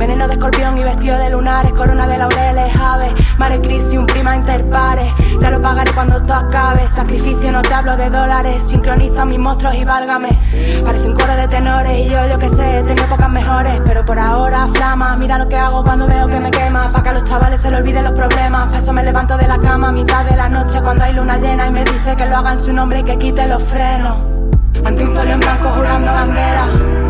Veneno de escorpión y vestido de lunares, corona de laureles, aves. Mare un prima interpares. Ya lo pagaré cuando todo acabe. Sacrificio, no te hablo de dólares. Sincroniza mis monstruos y válgame. Parece un coro de tenores y yo, yo que sé, tengo pocas mejores. Pero por ahora, flama, mira lo que hago cuando veo que me quema. Pa' que a los chavales se le olviden los problemas. Pa' eso me levanto de la cama a mitad de la noche cuando hay luna llena y me dice que lo haga en su nombre y que quite los frenos. Ante un folio en blanco jurando bandera.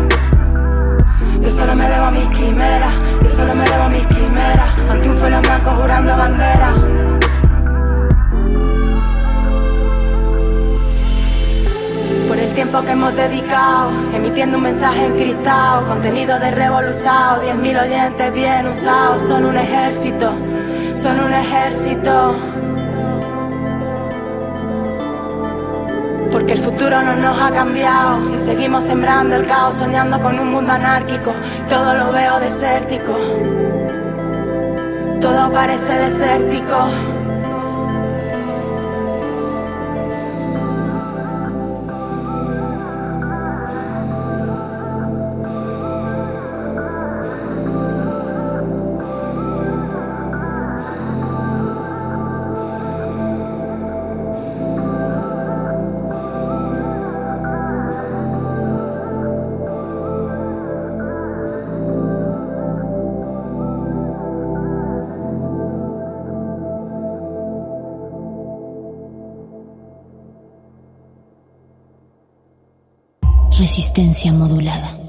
Yo solo me debo a mis quimeras, yo solo me debo a mis quimeras. Ante un en blanco jurando bandera. Por el tiempo que hemos dedicado, emitiendo un mensaje en cristal, contenido de revolución, 10.000 oyentes bien usados, son un ejército, son un ejército. Porque el futuro no nos ha cambiado y seguimos sembrando el caos, soñando con un mundo anárquico. Todo lo veo desértico, todo parece desértico. Resistencia modulada.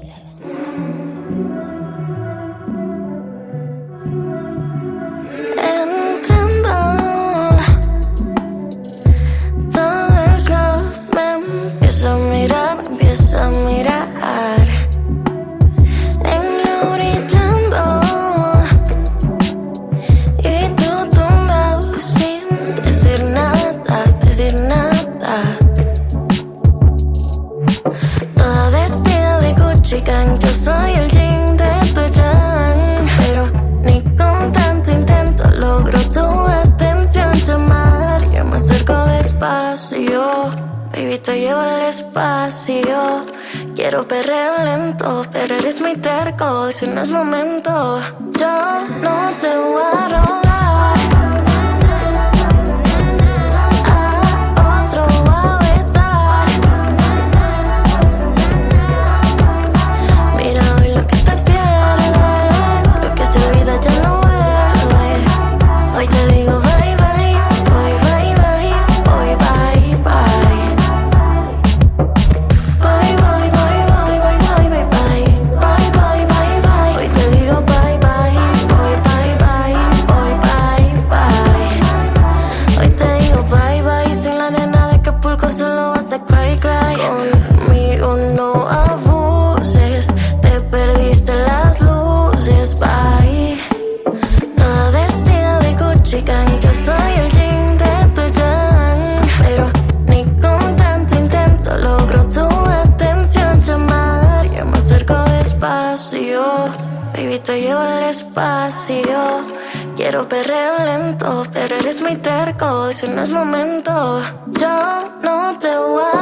Perreo lento, pero eres muy terco, si no es momento Yo no te voy a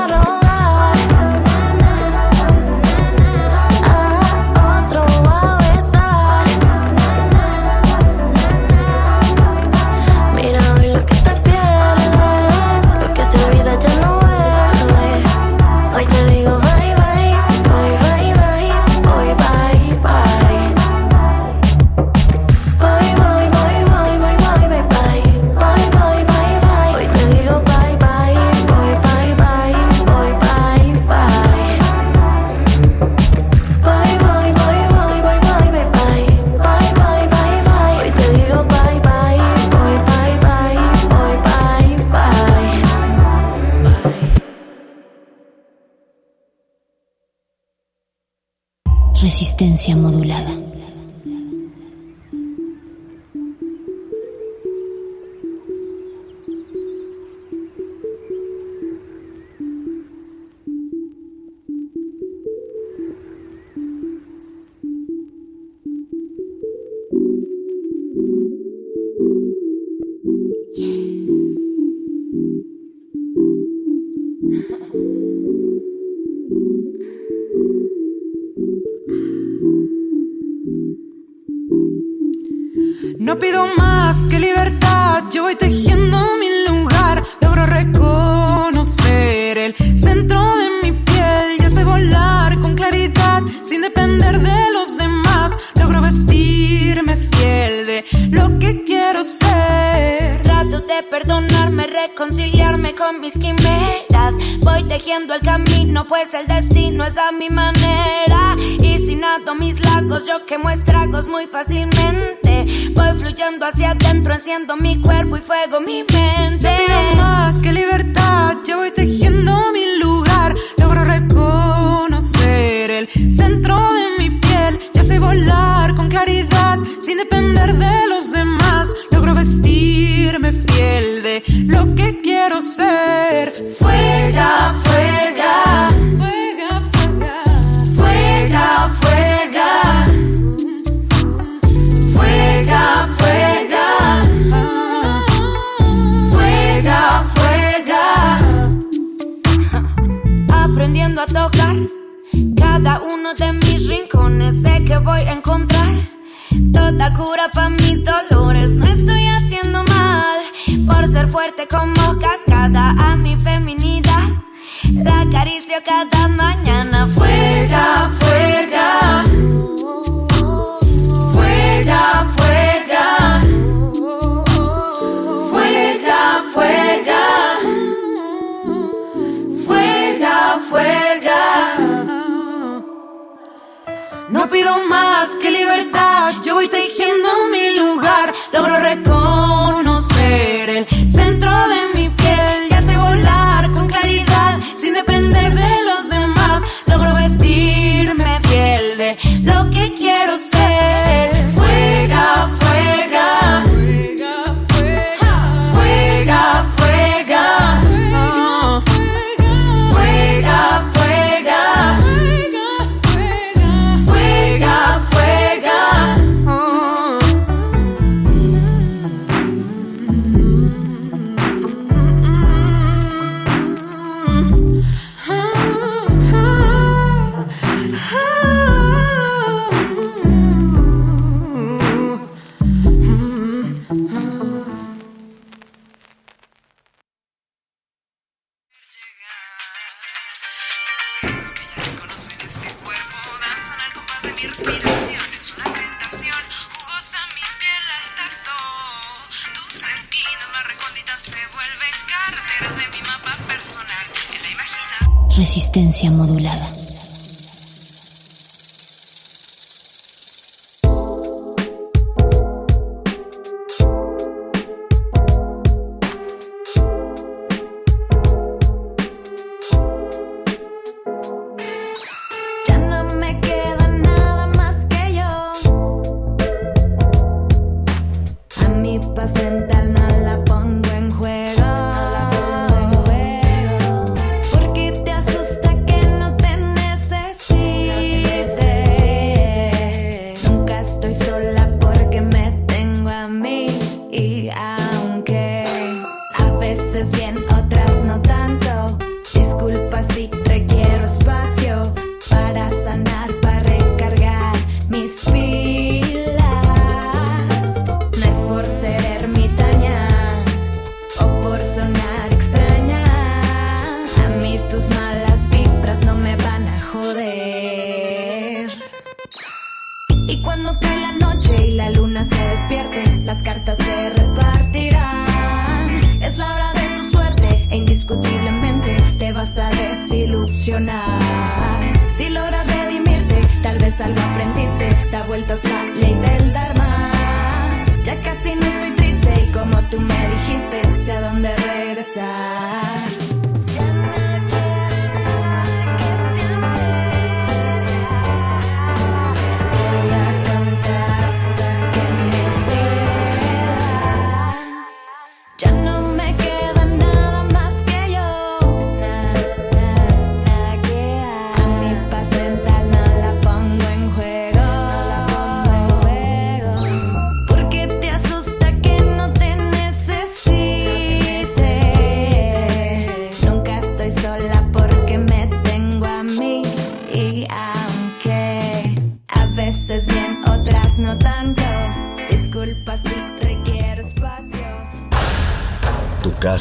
Resistencia modulada. eligiendo el camino, pues el destino es a mi manera. Y sin ato mis lagos, yo quemo estragos muy fácilmente. Voy fluyendo hacia adentro, enciendo mi cuerpo y fuego mi mente. No más que libertad, yo voy tejiendo mi lugar. Logro reconocer el centro de mi piel. Ya sé volar con claridad, sin depender de los demás. Logro vestirme fiel de lo que quiero ser. de mis rincones sé que voy a encontrar toda cura para mis dolores. No estoy haciendo mal por ser fuerte como cascada a mi feminidad. La acaricio cada mañana. Fuera, fuera. paz, qué libertad. Yo voy tejiendo mi lugar, logro recordar. resistencia modulada.